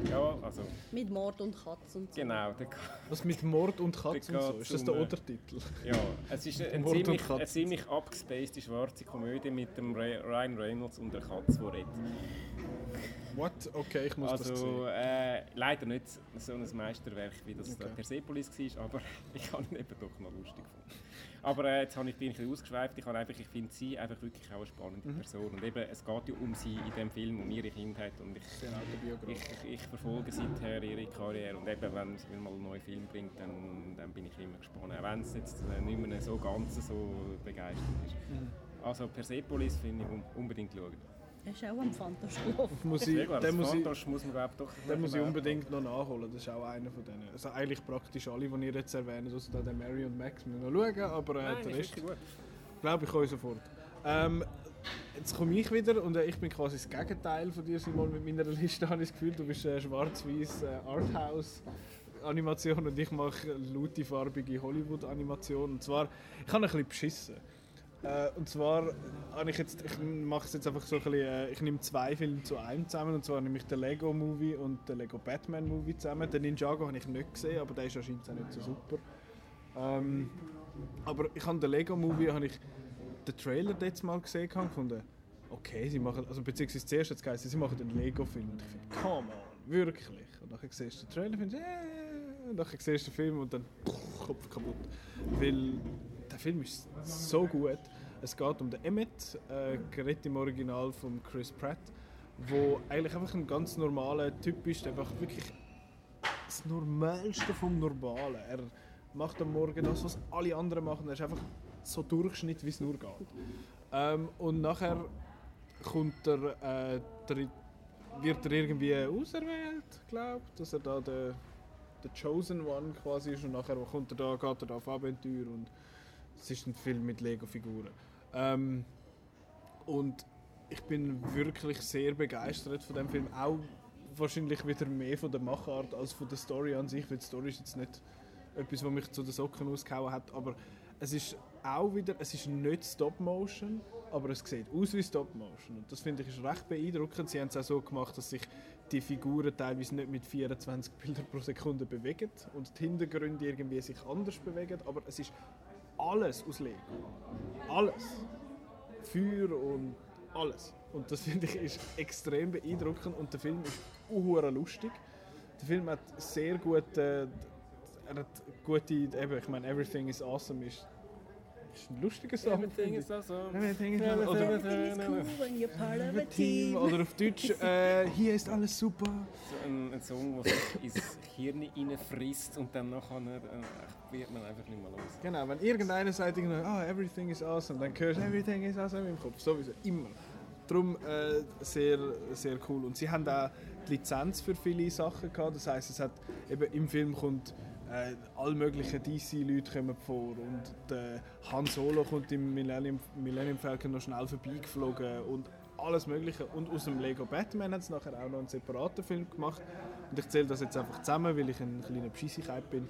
Ja, also Mit Mord und Katz und so. genau. Der, Was mit Mord und Katz und so? Ist das der äh, Untertitel? ja, es ist eine, Mord und ziemlich, eine ziemlich abgespacede schwarze Komödie mit dem Ray- Ryan Reynolds und der Katze, die redet. What? Okay, ich muss das Also sehen. äh, leider nicht so ein Meisterwerk, wie das Okay. okay. Persepolis war, aber ich habe ihn eben doch noch lustig gefunden. Aber äh, jetzt habe ich, bin ich ein bisschen ausgeschweift. Ich, einfach, ich finde sie einfach wirklich auch eine spannende Mhm. Person. Und eben, es geht ja um sie in dem Film, um ihre Kindheit. Und ich, ich, ich verfolge seither ihre Karriere. Und eben, wenn sie mal einen neuen Film bringt, dann, dann bin ich immer gespannt. Auch wenn es jetzt äh, nicht mehr so ganz so begeisternd ist. Mhm. Also Persepolis finde ich un unbedingt schauen. Er ist auch am. Muss Sehr ich, gut, den muss ich, Fantasch muss man glaube ich doch den muss ich unbedingt noch nachholen. Das ist auch einer von denen. Also eigentlich praktisch alle, die ihr jetzt erwähnt, also da der Mary und Max, müssen wir noch schauen, aber äh, Nein, der ist Rest glaube ich euch sofort. Ähm, jetzt komme ich wieder und äh, ich bin quasi das Gegenteil von dir, Simon, mit meiner Liste habe ich das Gefühl, du bist äh, schwarz-weiß äh, Arthouse Animation und ich mache laute, farbige Hollywood-Animation. Und zwar, ich habe ein bisschen beschissen. Äh, und zwar habe ich jetzt, ich mache es jetzt einfach so ein bisschen, äh, ich nehme zwei Filme zu einem zusammen, und zwar nämlich den Lego Movie und den Lego Batman Movie zusammen. Den Ninjago habe ich nicht gesehen, aber der ist anscheinend auch nicht so super. Ähm, aber ich habe den Lego Movie, habe ich den Trailer jetzt mal gesehen und gefunden, okay, sie machen, also beziehungsweise zuerst hat es geheißen, sie machen einen Lego Film. Und ich finde, come on, wirklich. Und dann siehst du den Trailer und findest, äh, dann siehst du den Film und dann pff, Kopf kaputt. Weil der Film ist so gut. Es geht um den Emmett, äh, geredet im Original von Chris Pratt, wo eigentlich einfach ein ganz normaler Typ ist, einfach wirklich das Normalste vom Normalen. Er macht am Morgen das, was alle anderen machen. Er ist einfach so Durchschnitt, wie es nur geht. Ähm, und nachher kommt er, äh, der, wird er irgendwie auserwählt, glaube dass er da der, der Chosen One quasi ist und nachher kommt er da, geht er da auf Abenteuer und es ist ein Film mit Lego-Figuren. Ähm, und ich bin wirklich sehr begeistert von dem Film, auch wahrscheinlich wieder mehr von der Machart als von der Story an sich, weil die Story ist jetzt nicht etwas, was mich zu den Socken ausgehauen hat, aber es ist auch wieder, es ist nicht Stop-Motion, aber es sieht aus wie Stop-Motion und das finde ich ist recht beeindruckend. Sie haben es auch so gemacht, dass sich die Figuren teilweise nicht mit 24 Bildern pro Sekunde bewegen und die Hintergründe irgendwie sich anders bewegen, aber es ist alles aus Lego. Alles. Feuer und alles. Und das finde ich ist extrem beeindruckend und der Film ist auch lustig. Der Film hat sehr gute, er hat gute, eben, ich meine, Everything is Awesome ist, ist ein lustiger Song. Everything is awesome. Everything is Everything oder, Everything is cool when you're part of a Team. Oder auf Deutsch, äh, hier ist alles super. So ein, ein Song, der sich ins Hirn reinfrisst und dann nachher äh, wird man einfach nicht mehr los. Genau, wenn irgendeiner sagt, oh, everything is awesome, dann hörst du everything is awesome im Kopf. Sowieso, immer. Darum äh, sehr, sehr cool. Und sie haben auch die Lizenz für viele Sachen gehabt. Das heißt, es hat eben im Film kommt äh, all möglichen DC-Leute kommen vor und der Han Solo kommt im Millennium, Millennium Falcon noch schnell vorbeigeflogen und alles mögliche. Und aus dem Lego Batman hat es nachher auch noch einen separaten Film gemacht. Und ich zähle das jetzt einfach zusammen, weil ich ein kleiner Pschissigkeit bin.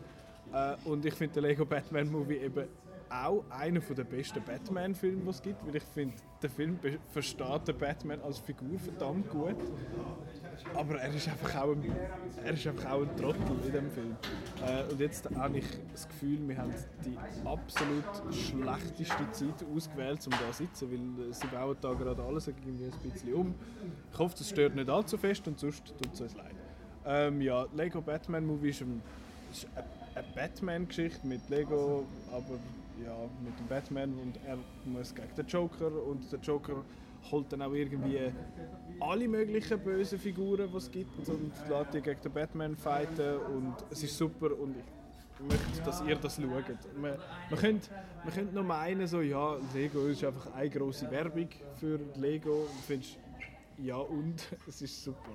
Äh, und ich finde den Lego Batman Movie eben auch einer der besten Batman-Filme, die es gibt, weil ich finde, der Film versteht den Batman als Figur verdammt gut. Aber er ist einfach auch ein, er ist einfach auch ein Trottel in dem Film. Äh, und jetzt habe ich das Gefühl, wir haben die absolut schlechteste Zeit ausgewählt, um da zu sitzen, weil äh, sie bauen da gerade alles irgendwie ein bisschen um. Ich hoffe, das stört nicht allzu fest und sonst tut es uns leid. Ähm, ja, Lego Batman Movie ist, ein, ist eine, eine Batman-Geschichte mit Lego, aber ja, mit dem Batman und er muss gegen den Joker und der Joker holt dann auch irgendwie alle möglichen bösen Figuren, die es gibt und lässt die gegen den Batman fighten und es ist super und ich möchte, dass ihr das schaut. Man, man, könnte, man könnte nur meinen, so, ja, Lego ist einfach eine grosse Werbung für Lego und findest, ja und, es ist super.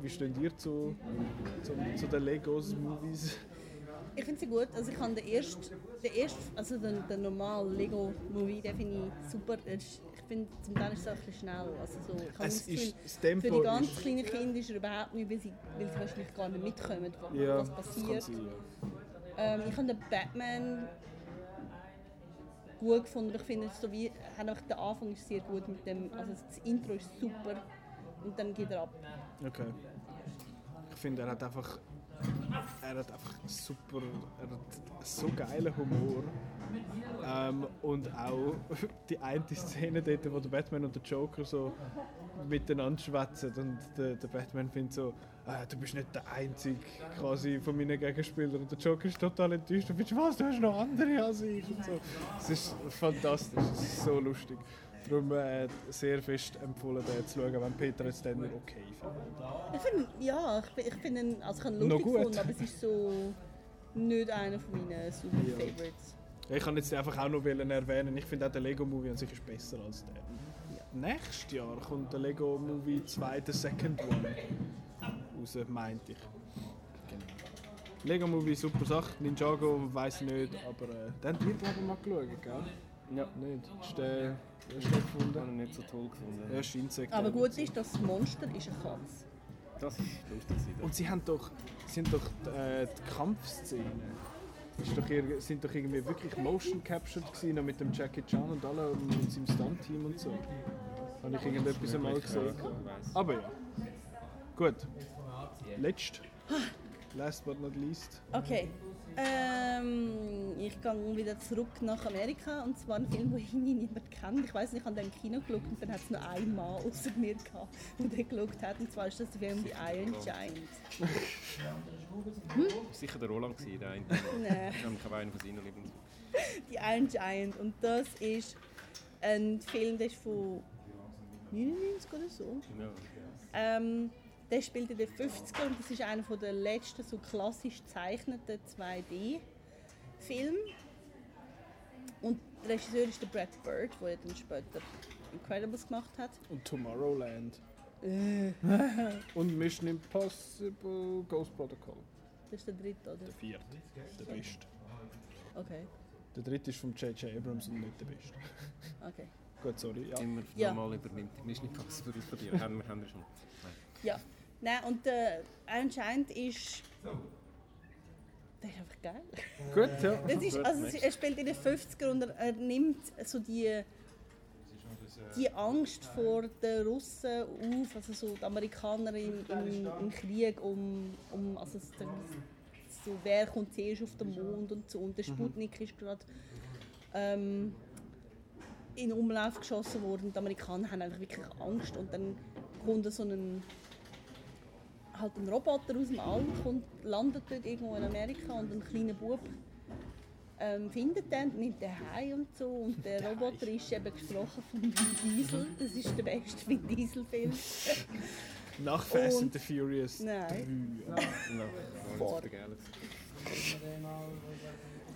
Wie steht ihr zu, zu, zu den Legos-Movies? Ich finde sie gut. Also ich habe den ersten, den ersten also den, den normalen Lego-Movie, den finde ich super. Der ist- Ich finde, zum Teil ist es auch ein bisschen schnell. Also so, ich habe Es Gefühl, ist, das Tempo für die ganz ist, kleinen Kinder ist er überhaupt nicht, weil sie, weil sie wahrscheinlich gar nicht mitkommen, was, ja, was passiert. sein, ja. Ähm, ich habe den Batman gut gefunden. Ich finde, so wie, der Anfang ist sehr gut mit dem, also das Intro ist super und dann geht er ab. Okay. Ich finde, er hat einfach. Er hat einfach super. Er hat so geilen Humor. Ähm, und auch die eine Szene dort, wo der Batman und der Joker so miteinander schwätzen und der, der Batman findet so, ah, du bist nicht der einzige quasi von meinen Gegenspielern und der Joker ist total enttäuscht und findest, was, du hast noch andere als ich und so. Es ist fantastisch, es ist so lustig. Darum äh, sehr fest empfohlen, den zu schauen, wenn Peter jetzt dann okay findet. Ich finde, ja, ich, ich finde ihn, also ich habe ihn Noch lustig gut. gefunden, aber es ist so nicht einer von meinen super Ja. Favorites. Ja, Ich kann jetzt einfach auch noch erwähnen, ich finde auch der Lego Movie an sich ist besser als der. Nächstes Jahr kommt der Lego Movie 2, der Second One, raus, meinte ich. Lego Movie, super Sache. Ninjago weiß ich nicht, aber äh, den haben wir glaube ich mal geschaut, gell? Ja, Nicht? Ist der, hast du den habe gefunden? ich nicht so toll gefunden. Ja, ist Insekt. Aber gut ist, dass das Monster ist eine Katze. Das ist lustig. gewesen, Und sie haben doch, sind doch äh, die Kampfszenen. Ist doch ir- sind doch irgendwie wirklich motion captured gewesen, mit dem Jackie Chan und alle und mit seinem Stunt-Team und so. Habe ich irgendetwas das. einmal gesehen. Aber ja. Gut. Letzt. last but not least. Okay. Ähm, ich gehe wieder zurück nach Amerika und zwar ein Film, den irgendwie niemand kennt. Ich weiß nicht, ich habe den im Kino geschaut und dann hat es nur einen Mann außer mir gehabt, der den geschaut hat. Und zwar ist das der Film The Iron Giant. Sicher der Roland gewesen, der eine. Nein. Ich habe keinen von seinen Lieblings. The Iron Giant. Und das ist ein Film, der ist von 99 oder so. Ja. Ähm, der spielt in den 50er und das ist einer der letzten so klassisch gezeichneten 2D-Filme. Und der Regisseur ist der Brad Bird, der dann später Incredibles gemacht hat. Und Tomorrowland. Äh. Und Mission Impossible Ghost Protocol. Das ist der dritte, oder? Der vierte. Der beste. Okay, Der dritte ist von J.J. Abrams und nicht der beste. okay. Gut, sorry. Ja. Immer Ja. normal übernimmt. Nicht Impossible von dir. haben wir, haben wir schon. Nein. Ja. Nein, und Iron Giant ist... Der ist einfach geil. Gut, ja. Das ist, also, er spielt in den 50er und er, nimmt so die, die Angst vor den Russen auf, also so die Amerikaner im, im, im Krieg um, um also so wer kommt zuerst auf den Mond und so und der Sputnik ist gerade ähm, in Umlauf geschossen worden die Amerikaner haben einfach wirklich Angst und dann kommt so ein halt ein Roboter aus dem All kommt, landet dort irgendwo in Amerika und ein kleiner Bub ähm, findet den, nimmt den heim und so und der Roboter ist eben gesprochen von Vin Diesel. Das ist der beste Vin Diesel Film. Nach Fast Und- and the Furious Nein. 3. No, Vor.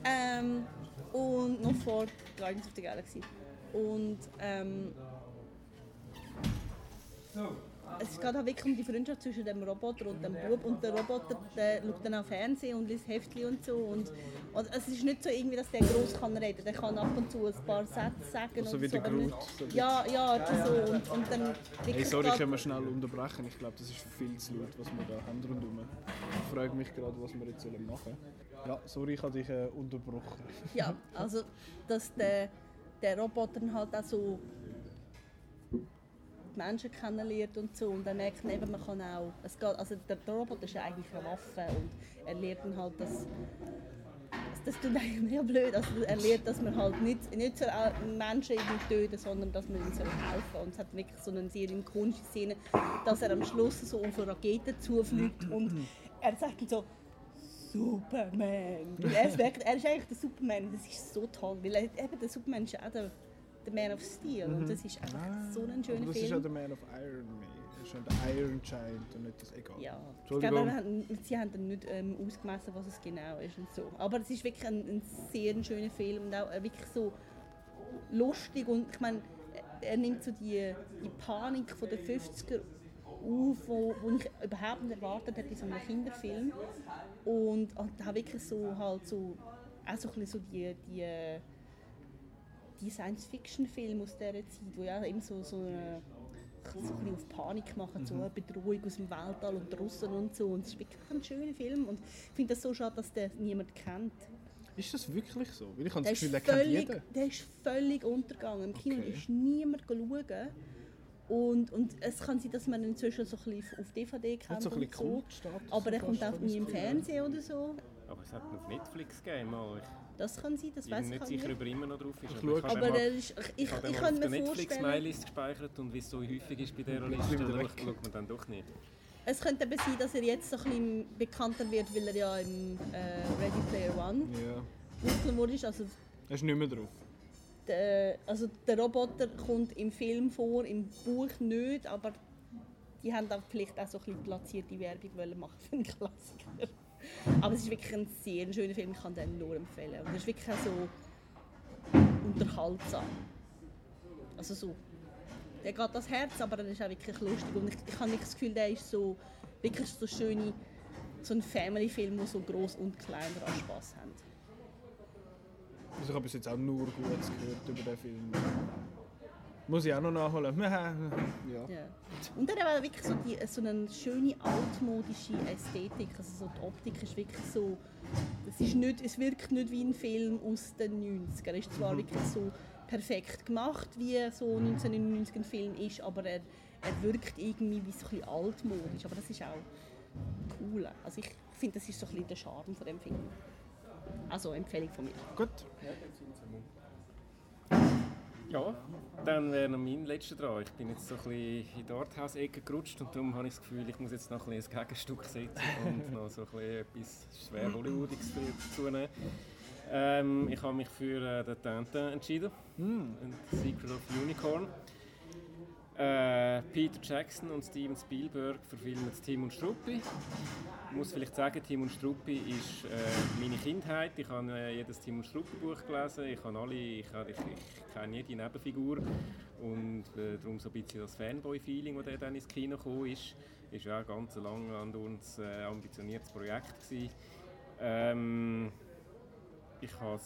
Ähm, und noch vor Guardians of the Galaxy. Und ähm, es geht auch wirklich um die Freundschaft zwischen dem Roboter und dem Bub. Und der Roboter der schaut dann auch Fernsehen und liest Heftchen und so. Und, und es ist nicht so irgendwie, dass der groß kann reden. Der kann ab und zu ein paar Sätze sagen. So oder wie der aber nicht- Groot. So wie- Ja, ja, so. Und, und dann Hey, sorry, können wir schnell unterbrechen? Ich glaube, das ist viel zu laut, was wir da haben rundherum. Ich frage mich gerade, was wir jetzt sollen machen sollen. Ja, sorry, ich habe dich äh, unterbrochen. Ja, also dass der, der Roboter dann halt auch so die Menschen kennenlernt und so und dann merkt man eben, man kann auch, es geht, also der, der Roboter ist ja eigentlich eine Waffe und er lernt dann halt, dass das tut eigentlich mehr blöd, also er lernt, dass man halt nicht, nicht so Menschen irgendwie töten, sondern dass man ihnen soll helfen und es hat wirklich so eine sehr ikonische Szene, dass er am Schluss so auf eine Rakete zufliegt und er sagt so Superman. Weil er, ist wirklich, er ist eigentlich der Superman. Das ist so toll. Weil er, eben der Superman ist ja auch der, der Man of Steel. Und das ist einfach so ein schöner das ist ja Film. der Man of Iron Man. Das ist ja der Iron Giant und nicht das Egal. Ja, ich glaube, sie haben dann nicht ähm, ausgemessen, was es genau ist und so. Aber es ist wirklich ein, ein sehr schöner Film und auch äh, wirklich so lustig und ich meine, er nimmt so die, die Panik von den 50er auf, wo, wo ich überhaupt nicht erwartet hätte in so einem Kinderfilm und, und wirklich so halt so auch so ein bisschen so die, die die Science-Fiction-Filme aus dieser Zeit, wo ja eben so, so, eine, so ein bisschen auf Panik machen, so eine Bedrohung aus dem Weltall und die Russen und so. Und es ist wirklich ein schöner Film und ich finde das so schade, dass der niemand kennt. Ist das wirklich so? Weil ich habe Der das ist, Gefühl, der kennt völlig, jeder. der ist völlig untergegangen. Im Kino Okay. ist niemand schauen. Und, und es kann sein, dass man ihn inzwischen so ein bisschen auf DVD kennt Hat so ein und bisschen so. Aber er kommt auch nie im. Fernsehen oder so. Aber es hat ihn auf Netflix gegeben. Mal. Das kann sein, das Ich weiß bin ich nicht auch sicher, nicht. ob er immer noch drauf ist. Ich aber ich Aber den mal- er ist, ich, ich, ich ich den kann mir der vorstellen... Netflix-Mylist gespeichert und wie es so häufig ist bei dieser Liste, schaut, man dann doch nicht. Es könnte eben sein, dass er jetzt so ein bisschen bekannter wird, weil er ja im äh, Ready Player One Ja. wurde. Also Er ist nicht mehr drauf. der, also der Roboter kommt im Film vor, im Buch nicht, aber die haben dann vielleicht auch so ein bisschen platzierte Werbung wollen machen für einen Klassiker. Aber es ist wirklich ein sehr schöner Film, ich kann den nur empfehlen. Und er ist wirklich so unterhaltsam. Also so, der geht das Herz, aber er ist auch wirklich lustig. Und ich, ich habe nicht das Gefühl, der ist so wirklich so schöne, so ein Family-Film, wo so groß und klein daran Spaß haben. Also ich habe bis jetzt auch nur Gutes gehört über den Film. Muss ich auch noch nachholen. ja. Ja. Und dann auch wirklich so, die, so eine schöne altmodische Ästhetik. Also so die Optik ist wirklich so. Das ist nicht, es wirkt nicht wie ein Film aus den 90ern. Er ist zwar wirklich so perfekt gemacht, wie so 1999 ein Film ist, aber er, er wirkt irgendwie wie so ein bisschen altmodisch. Aber das ist auch cool. Also ich finde, das ist so ein bisschen der Charme von dem Film. Also Empfehlung von mir. Gut. Ja, dann wäre noch mein letzter dran. Ich bin jetzt so ein bisschen in die Arthouse-Ecke gerutscht und darum habe ich das Gefühl, ich muss jetzt noch ein, bisschen ein Gegenstück setzen und noch so ein bisschen etwas schwer Hollywoodiges dazu nehmen. Ähm, ich habe mich für äh, den Tintin entschieden, mm. Secret of Unicorn. Äh, Peter Jackson und Steven Spielberg verfilmen Tim und Struppi. Ich muss vielleicht sagen, Tim und Struppi ist äh, meine Kindheit. Ich habe äh, jedes Tim und Struppi Buch gelesen. Ich, habe alle, ich, ich, ich kenne jede Nebenfigur und äh, darum so ein bisschen das Fanboy-Feeling, das dann ins Kino gekommen ist, ist ja ganz lang an uns äh, ambitioniertes Projekt. Ähm, ich habe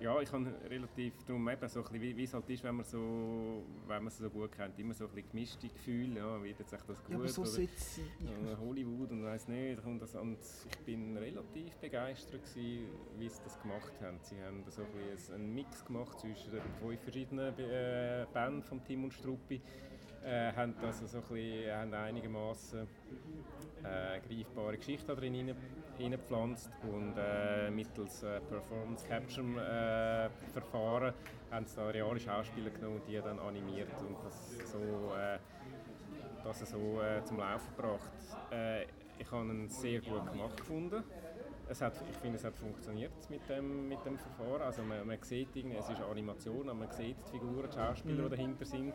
ja, ich habe relativ darum eben so ein wie, wie es halt ist, wenn man so, wenn man so gut kennt, immer so ein bisschen gemischte Gefühle, ja, wird jetzt echt das gut ja, aber so oder, sitzt ja. Hollywood und weiß nicht und, das, und ich bin relativ begeistert gewesen, wie sie das gemacht haben. Sie haben so ein einen Mix gemacht zwischen fünf verschiedenen äh, Bänden von Tim und Struppi äh, haben also so ein bisschen, haben einigermaßen äh, greifbare Geschichte drin hineingepflanzt und äh, mittels äh, Performance Capture äh, Verfahren haben sie da reale Schauspieler genommen, die dann animiert und das so, äh, das so äh, zum Laufen gebracht. Äh, ich habe ihn sehr gut gemacht gefunden. Es hat, ich finde, es hat funktioniert mit dem, mit dem Verfahren. Also man, man sieht irgendwie, es ist Animation, aber man sieht die Figuren, die Schauspieler, die dahinter sind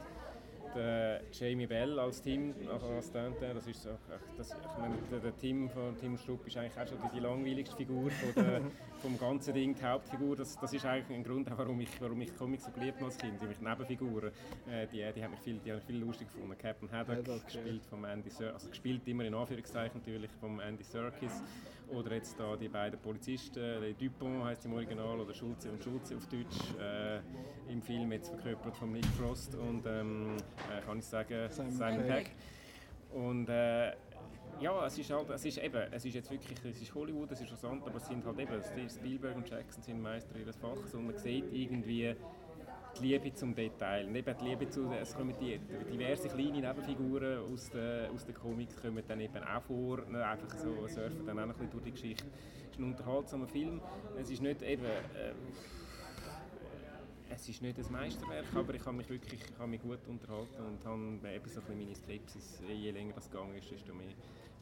der Jamie Bell als Team, als Dante, das ist so, das, ich meine, der, der Team von Tim Strupp ist eigentlich auch schon die, die langweiligste Figur von der, vom ganzen Ding, die Hauptfigur. Das, das ist eigentlich ein Grund, warum ich, warum ich Comics so geliebt habe als Kind. Die Nebenfiguren, äh, die, die haben mich viel, die haben mich viel lustig gefunden. Captain Haddock, gespielt vom Andy Serkis, also gespielt immer in Anführungszeichen natürlich vom Andy Serkis. Oder jetzt da die beiden Polizisten, die Dupont heißt im Original oder Schulze und Schulze auf Deutsch, äh, im Film jetzt verkörpert von Nick Frost und ähm, äh, kann ich sagen Simon, Simon Peck. Und äh, ja, es ist halt, es ist eben, es ist jetzt wirklich, es ist Hollywood, es ist interessant, aber es sind halt eben, Steve Spielberg und Jackson sind Meister ihres Fachs und man sieht irgendwie die Liebe zum Detail. Und eben die Liebe zu, es kommen die, diverse kleine Nebenfiguren aus den, aus den Comics kommen dann eben auch vor, ne, einfach so surfen dann auch ein bisschen durch die Geschichte. Es ist ein unterhaltsamer Film, es ist nicht eben... Äh, es ist nicht ein Meisterwerk, aber ich habe mich wirklich ich habe mich gut unterhalten und habe eben so ein meine Skepsis, je länger das gegangen ist, desto mehr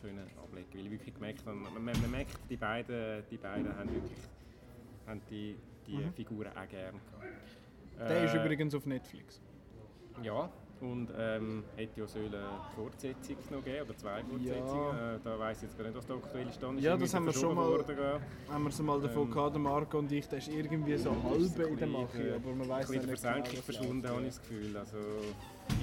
können ablegen, weil ich wirklich gemerkt habe, man, man, merkt, die beiden, die beiden haben wirklich haben die, die mhm. Figuren auch gerne Der äh, ist übrigens auf Netflix. Ja, und ähm, hätte ja sollen eine Fortsetzung noch geben oder zwei Fortsetzungen. Ja. Äh, da weiss ich jetzt gar nicht, was der aktuelle Stand ist. Ja, das haben wir schon mal, worden, haben wir so mal davon ähm, gehabt, Marco und ich, der ist irgendwie so halb in der Mache, aber man weiß nicht genau, verschwunden, habe ich das Gefühl. Also,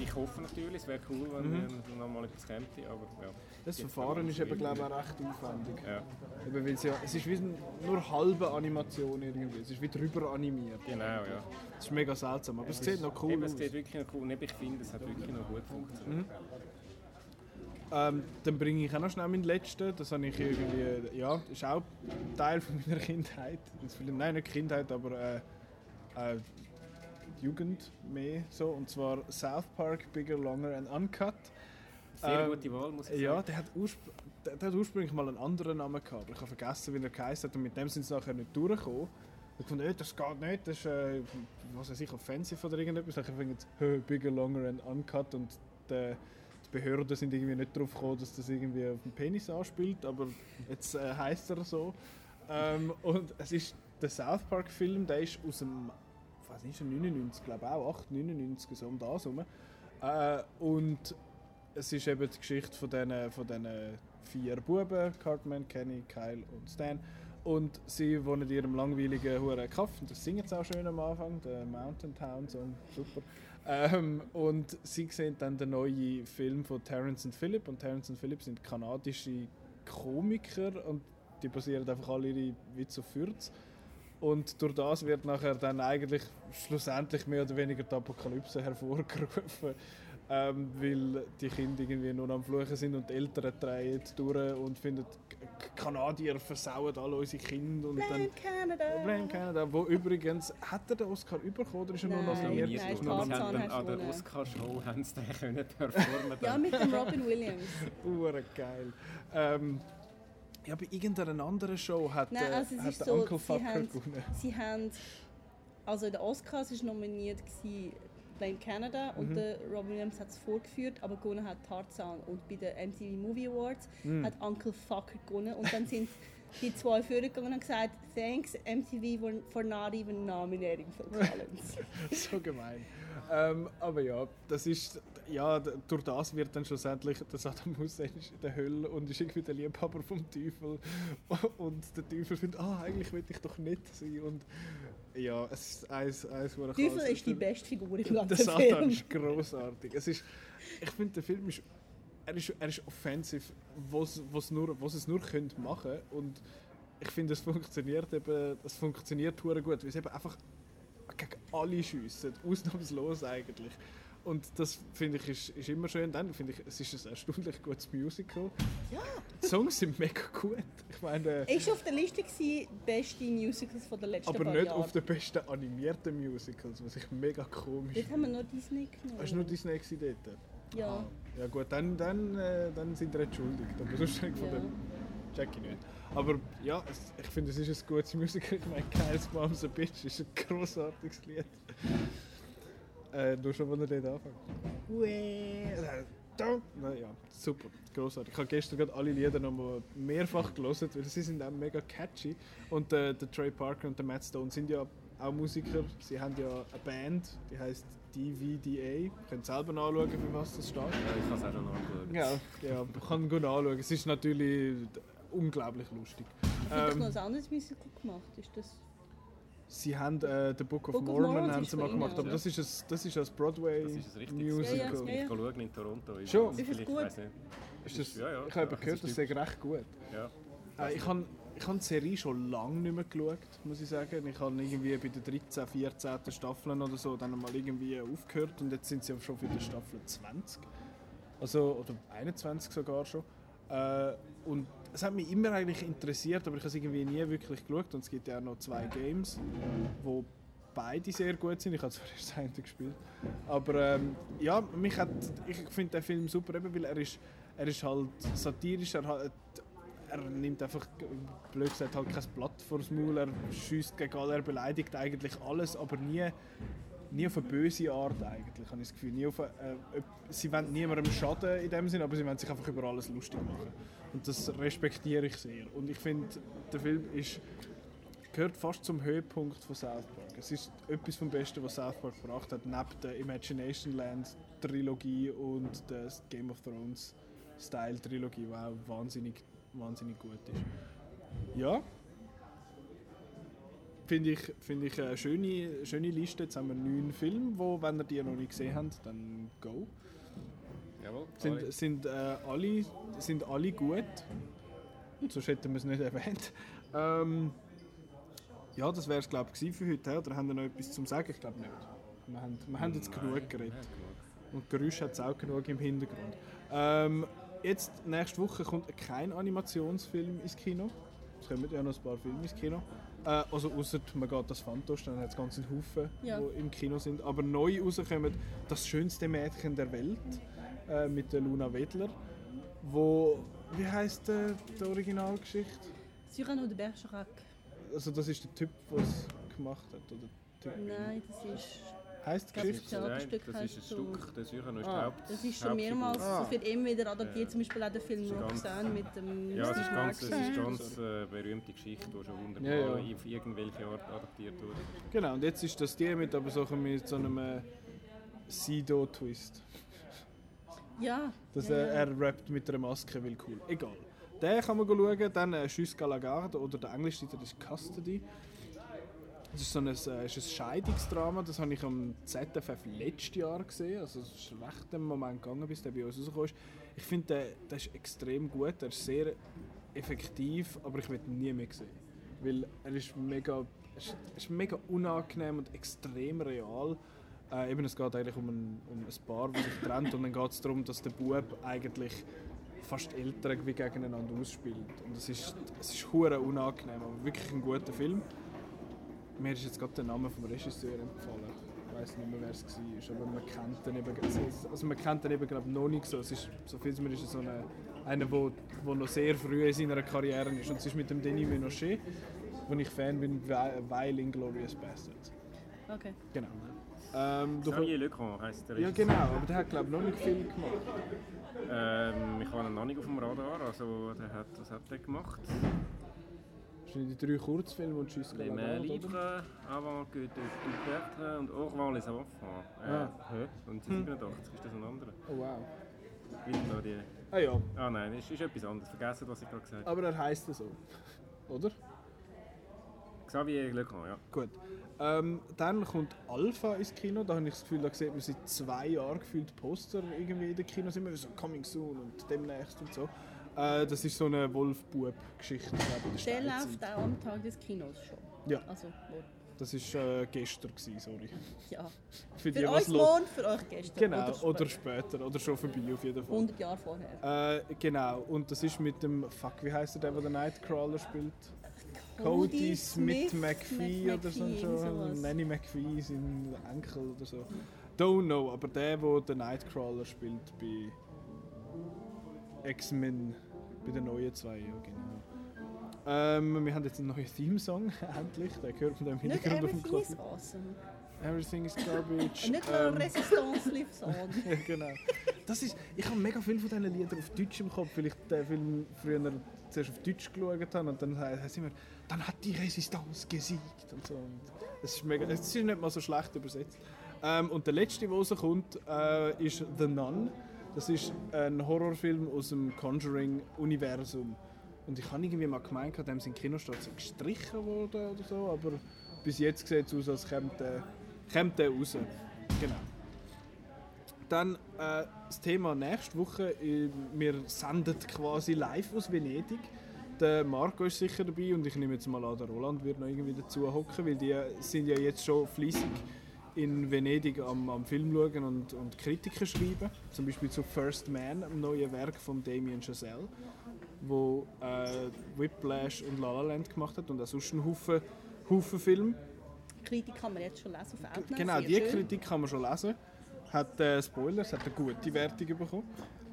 ich hoffe natürlich, es wäre cool, wenn mhm. wir noch mal etwas käme, aber ja. Das Verfahren ist eben, glaube ich, auch recht aufwendig. Ja. Eben, es, ja, es ist wie nur halbe Animation irgendwie, es ist wie drüber animiert. Genau, ja. Das ist mega seltsam, aber es, es sieht noch cool eben, aus. Es sieht wirklich noch cool aus. Ich finde, es hat wirklich noch gut funktioniert. Mhm. Ähm, dann bringe ich auch noch schnell meinen letzten. Das habe ich irgendwie, ja, das ist auch Teil von meiner Kindheit. Nein, nicht Kindheit, aber äh, äh, Jugend mehr so. Und zwar South Park, Bigger, Longer and Uncut. Sehr ähm, gute Wahl, muss ich sagen. Ja, der hat, der, der hat, ursprünglich mal einen anderen Namen gehabt, aber ich habe vergessen, wie er geheißen hat und mit dem sind sie nachher nicht durchgekommen. Ich fand, äh, das geht nicht, das ist, äh, was weiß ich, offensiv oder irgendetwas. Ich finde jetzt Bigger, Longer and Uncut und der, die Behörden sind irgendwie nicht darauf gekommen, dass das irgendwie auf den Penis anspielt, aber jetzt äh, heisst er so. Ähm, und es ist der South Park Film, der ist aus dem, was ist 99, glaube ich auch, 8, 99, so um das herum. Äh, und es ist eben die Geschichte von diesen, von vier Buben, Cartman, Kenny, Kyle und Stan. Und sie wohnen in ihrem langweiligen Huren Kaff, und das singen sie auch schön am Anfang, der Mountain Town Song, super. Ähm, und sie sehen dann den neuen Film von Terence und Philip und Terence und Philip sind kanadische Komiker und die basieren einfach alle ihre Witze auf Fürz. Und durch das wird nachher dann eigentlich schlussendlich mehr oder weniger die Apokalypse hervorgerufen ähm, weil die Kinder irgendwie nur am Fluchen sind und die Eltern drehen durch und finden, Kanadier versauen alle unsere Kinder. Und Blame dann, Canada! Blame Canada, wo übrigens, hat er den Oscar bekommen oder ist er nur noch nominiert? Nein, nein, nein an der Oscar-Show haben sie den können performen Ja, mit dem Robin Williams. Ure geil. Ähm, Ja, bei irgendeiner anderen Show hat, Nein, äh, also es hat ist der so, Uncle sie Fucker haben, gewonnen. sie haben, also in den Oscars ist nominiert gewesen Blame Canada und Mhm. der Robin Williams hat es vorgeführt, aber gewonnen hat Tarzan und bei den MTV Movie Awards Mhm. hat Uncle Fucker gewonnen und dann sind die zwei vorgegangen und haben gesagt, thanks MTV for, for not even nominating Phil Collins. so gemein. Ähm, aber ja, das ist, ja, durch das wird dann schlussendlich der Saddam Hussein in der Hölle und ist irgendwie der Liebhaber vom Teufel und der Teufel findet, ah, eigentlich will ich doch nicht sein und ja, es ist eins, eins wo er Teufel ist die beste Figur im Der ganzen Satan Film. ist großartig. Es ist, ich finde, der Film ist, er ist, er ist offensiv, was, was, nur, was es nur könnte machen und ich finde, es funktioniert eben, es funktioniert gut, weil es eben einfach gegen alle schiessen, ausnahmslos eigentlich. Und das finde ich ist, ist immer schön. Dann finde ich, es ist ein erstaunlich gutes Musical. Ja. Die Songs sind mega gut. Ich meine, Er war auf der Liste gewesen, beste Musicals von der letzten aber paar nicht Jahre. auf den besten animierten Musicals, was ich mega komisch Dort finde. haben wir nur Disney genommen. Hast du nur Disney gewesen dort? Ja. Ja gut, dann, dann, äh, dann sind wir entschuldigt. Aber sonst von Ja. dem check ich nicht. Aber ja, es, ich finde, es ist ein gutes Musical. Ich meine, Kyle's Mom's a Bitch ist ein grossartiges Lied. Äh, nur schon, wenn er dort anfängt. Well, don't. Na ja, super, grossartig. Ich habe gestern gerade alle Lieder noch mal mehrfach gelesen, weil sie sind auch mega catchy. Und äh, der Trey Parker und der Matt Stone sind ja auch Musiker. Sie haben ja eine Band, die heißt DVDA. Ihr könnt selber nachschauen, für was das steht. Ja, ich habe es auch schon nachgeschaut. Ja, ja, man kann gut anschauen. Es ist natürlich unglaublich lustig. Ich habe Ähm, noch ein anderes Musical gemacht. Ist das Sie haben äh, The Book of Book of Mormon Mormon haben sie mal gemacht, aber ja. das ist ein, das ist ein Broadway Das ist ein Musical. Ja, ja, ja, ich schauen in Toronto. Ich Schon? weiß Ist es vielleicht, gut? Ist das, Ja, ja, ich habe ja, gehört, es das ist sei recht gut. Ja. Äh, ich habe ich habe die Serie schon lange nicht mehr geschaut, muss ich sagen. Ich habe irgendwie bei den 13, 14. Staffeln oder so dann mal irgendwie aufgehört und jetzt sind sie schon für die Staffel 20. Also, oder 21 sogar schon. Äh, und es hat mich immer eigentlich interessiert, aber ich habe es irgendwie nie wirklich geschaut. Und es gibt ja auch noch zwei Games, wo beide sehr gut sind. Ich habe zwar erst eine gespielt. Aber ähm, ja, mich hat, ich finde den Film super, eben, weil er ist, er ist halt satirisch, er, hat, er nimmt einfach, blöd gesagt, halt kein Blatt vor Maul, er schießt gegen alle, er beleidigt eigentlich alles, aber nie, nie auf eine böse Art eigentlich, habe ich das Gefühl. Nie auf eine, äh, sie wollen niemandem schaden in dem Sinn, aber sie wollen sich einfach über alles lustig machen. Und das respektiere ich sehr. Und ich finde, der Film ist gehört fast zum Höhepunkt von South Park. Es ist etwas vom Besten, was South Park gebracht hat, neben der Imagination Land Trilogie und der Game of Thrones Style Trilogie, die auch wahnsinnig, wahnsinnig gut ist. Ja. Finde ich, finde ich eine schöne, schöne Liste. Jetzt haben wir neun Filme, wo, wenn ihr die noch nicht gesehen habt, dann go. Jawohl. Sind, sind, äh, alle, sind alle gut. Sonst hätten wir es nicht erwähnt. Ähm, ja, das wäre es glaube ich für heute. Oder haben wir noch etwas zum Sagen? Ich glaube nicht. Wir haben, wir haben jetzt genug geredet. Und Geräusch hat es auch genug im Hintergrund. Ähm, jetzt, nächste Woche kommt kein Animationsfilm ins Kino. Es kommen ja noch ein paar Filme ins Kino. Äh, also außer man geht das Fantos, dann hat es ganz einen Haufen, Ja. die im Kino sind. Aber neu rauskommen «Das schönste Mädchen der Welt» äh, mit der Luna Wedler. Wo, wie heisst äh, die Originalgeschichte? Cyrano de Bergerac? Also das ist der Typ, der es gemacht hat, oder? Typ. Nein, das ist... Die Das Geschichte? Theaterstück Nein, das ist ein heisst so. Stück, der Cyrano ist Ah. Haupt Das ist schon mehrmals, Ah. das wird immer wieder adaptiert, Ja. zum Beispiel auch der Film Das Roxanne mit dem Ja, es ist ganz, es ist ganz äh, berühmte Geschichte, die schon hundertmal Ja, ja. auf irgendwelche Art adaptiert wurde. Genau, und jetzt ist das die mit, aber so mit so einem äh, Sido-Twist. Ja, Dass ja, er, er rappt mit einer Maske, weil cool. Egal. Den kann man schauen, dann äh, «Jusqu'à la garde» oder der englische Titel ist «Custody». Das ist so ein, äh, ist ein Scheidungsdrama, das habe ich am ZFF letztes Jahr gesehen. Also es ist recht im Moment gegangen, bis der bei uns rausgekommen ist. Ich finde, der, der ist extrem gut, er ist sehr effektiv, aber ich will ihn nie mehr sehen. Weil er ist mega, er ist, er ist mega unangenehm und extrem real. Äh, eben, es geht eigentlich um ein, um ein Paar, das sich trennt und dann geht es darum, dass der Bub eigentlich fast Eltern wie gegeneinander ausspielt. Und es ist, es ist hure unangenehm, aber wirklich ein guter Film. Mir ist jetzt gerade der Name vom Regisseur empfohlen. Ich weiß nicht mehr, wer es war, aber man kennt den eben, also man kennt den eben glaub, noch nicht so. Es ist, so viel mir ist es so eine einer, der wo noch sehr früh in seiner Karriere ist. Und es ist mit dem Denis Menochet, wo ich Fan bin, weil Inglourious Bastards. Okay. Genau. Ähm, Xavier Legrand heisst der ja genau, aber der hat glaube ich noch nicht viel gemacht. Ähm, ich habe ihn noch nicht auf dem Radar, also der hat, was hat der gemacht? Sind die drei Kurzfilme und Tschüss Les Mains Libres, Avant que de perdre und Au revoir les enfants. Äh, Ah. Und 87 ist das ein anderer. Oh wow. Wieder die... Ah ja, Ah nein, das ist etwas anderes. Vergessen, was ich gerade gesagt habe. aber er heisst so. Oder? Xavier Legrand, ja. Gut. Ähm, dann kommt Alpha ins Kino. Da habe ich das Gefühl, da sieht man seit zwei Jahren gefühlt Poster irgendwie in den Kinos immer so Coming Soon und demnächst und so. Äh, das ist so eine Wolf-Bub-Geschichte, Der der läuft auch am Tag des Kinos schon. Ja, Also, wo, das ist äh, gestern gewesen, sorry. ja. Für Für lo- morgen, für euch gestern. Genau, Oder, oder später. später, oder schon vorbei auf jeden Fall. 100 Jahre vorher. Äh, genau, und das ist mit dem, fuck, wie heißt der, der, der den Nightcrawler spielt? Cody Smith, McPhee Mc- oder so. Sowas. Nanny McPhee, sein Enkel oder so. Don't know, aber der, der den Nightcrawler spielt bei X-Men, bei den neuen zwei, ja genau. Ähm, wir haben jetzt einen neuen Theme-Song, endlich. Den hört man da im Nicht Hintergrund auf dem everything is awesome. Everything is garbage. Und nicht nur Ähm, Resistance lives on. ja, genau. Das ist, ich habe mega viel von diesen Liedern auf Deutsch im Kopf, weil ich den Film früher zuerst auf Deutsch geschaut habe und dann he- heisst immer, dann hat die Resistance gesiegt und so. Und das ist mega, es ist nicht mal so schlecht übersetzt. Ähm, und der letzte, der rauskommt, äh, ist The Nun. Das ist ein Horrorfilm aus dem Conjuring-Universum. Und ich habe irgendwie mal gemeint, dem sind Kinostarts gestrichen worden oder so, aber bis jetzt sieht es aus, als käme der, der raus. Genau. Dann äh, das Thema nächste Woche. äh, Wir senden quasi live aus Venedig. Der Marco ist sicher dabei und ich nehme jetzt mal an, der Roland wird noch irgendwie dazu hocken, weil die sind ja jetzt schon fließig in Venedig am, am Film schauen und, und Kritiken schreiben. Zum Beispiel zu First Man, einem neuen Werk von Damien Chazelle, wo äh, Whiplash und La La Land gemacht hat und auch sonst einen Haufen, Haufen Film. Kritik kann man jetzt schon lesen auf Outnow. Genau, die schön. Kritik kann man schon lesen. Hat äh, Spoilers, hat eine gute Wertung bekommen.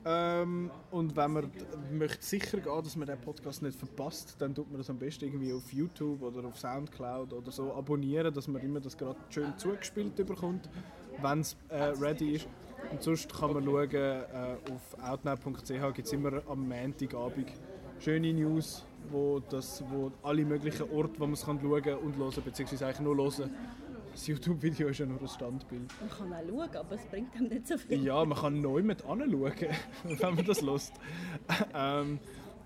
Ähm, und wenn man möchte sicher gehen, dass man den Podcast nicht verpasst, dann tut man das am besten irgendwie auf YouTube oder auf Soundcloud oder so abonnieren, dass man immer das gerade schön zugespielt bekommt, wenn es äh, ready ist. Und sonst kann man schauen, äh, auf outnow.ch gibt es immer am Montagabend schöne News, wo, das, wo alle möglichen Orte, wo man es kann schauen und hören, beziehungsweise eigentlich nur hören. Das YouTube-Video ist ja nur ein Standbild. Man kann auch schauen, aber es bringt einem nicht so viel. Ja, man kann neu mit anschauen, wenn man das lässt. ähm,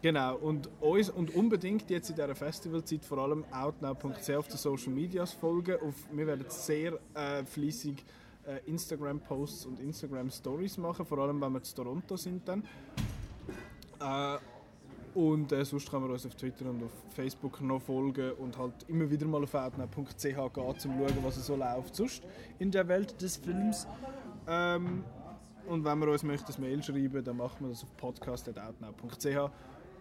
genau, und uns und unbedingt jetzt in dieser Festivalzeit vor allem outnow.ch auf den Social Medias folgen. Auf, wir werden sehr äh, fleissig äh, Instagram-Posts und Instagram-Stories machen, vor allem wenn wir zu Toronto sind dann. Äh, und äh, sonst kann man uns auf Twitter und auf Facebook noch folgen und halt immer wieder mal auf outnow.ch gehen, um zu schauen, was so läuft sonst in der Welt des Films. Ähm, und wenn man uns möchte, ein Mail schreiben, dann machen wir das auf podcast.outnow.ch.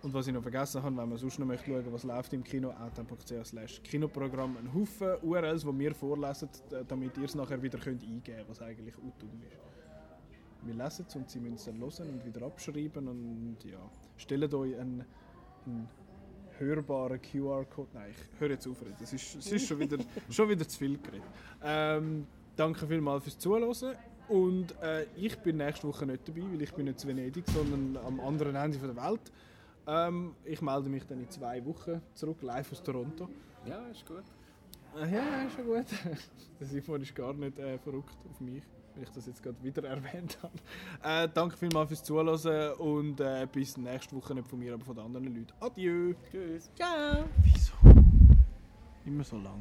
Und was ich noch vergessen habe, wenn man sonst noch möchte schauen, was läuft im Kino, outnow.ch slash Kinoprogramm, ein Haufen URLs, die wir vorlesen, damit ihr es nachher wieder könnt eingeben könnt, was eigentlich dumm ist. Wir lesen es und sie müssen es dann hören und wieder abschreiben und ja, stellt euch einen, einen hörbaren QR-Code. Nein, ich höre jetzt auf, es ist, es ist schon, wieder, schon wieder zu viel geredet. Ähm, danke vielmals fürs Zuhören und äh, ich bin nächste Woche nicht dabei, weil ich bin nicht in Venedig, sondern am anderen Ende der Welt. Ähm, ich melde mich dann in zwei Wochen zurück, live aus Toronto. Ja, ist gut. Äh, Ja, ist schon gut. Der Simon ist gar nicht äh, verrückt auf mich, ich das jetzt gerade wieder erwähnt habe. Äh, danke vielmals fürs Zuhören und äh, bis nächste Woche nicht von mir, aber von den anderen Leuten. Adieu! Tschüss. Ciao! Wieso? Immer so lang.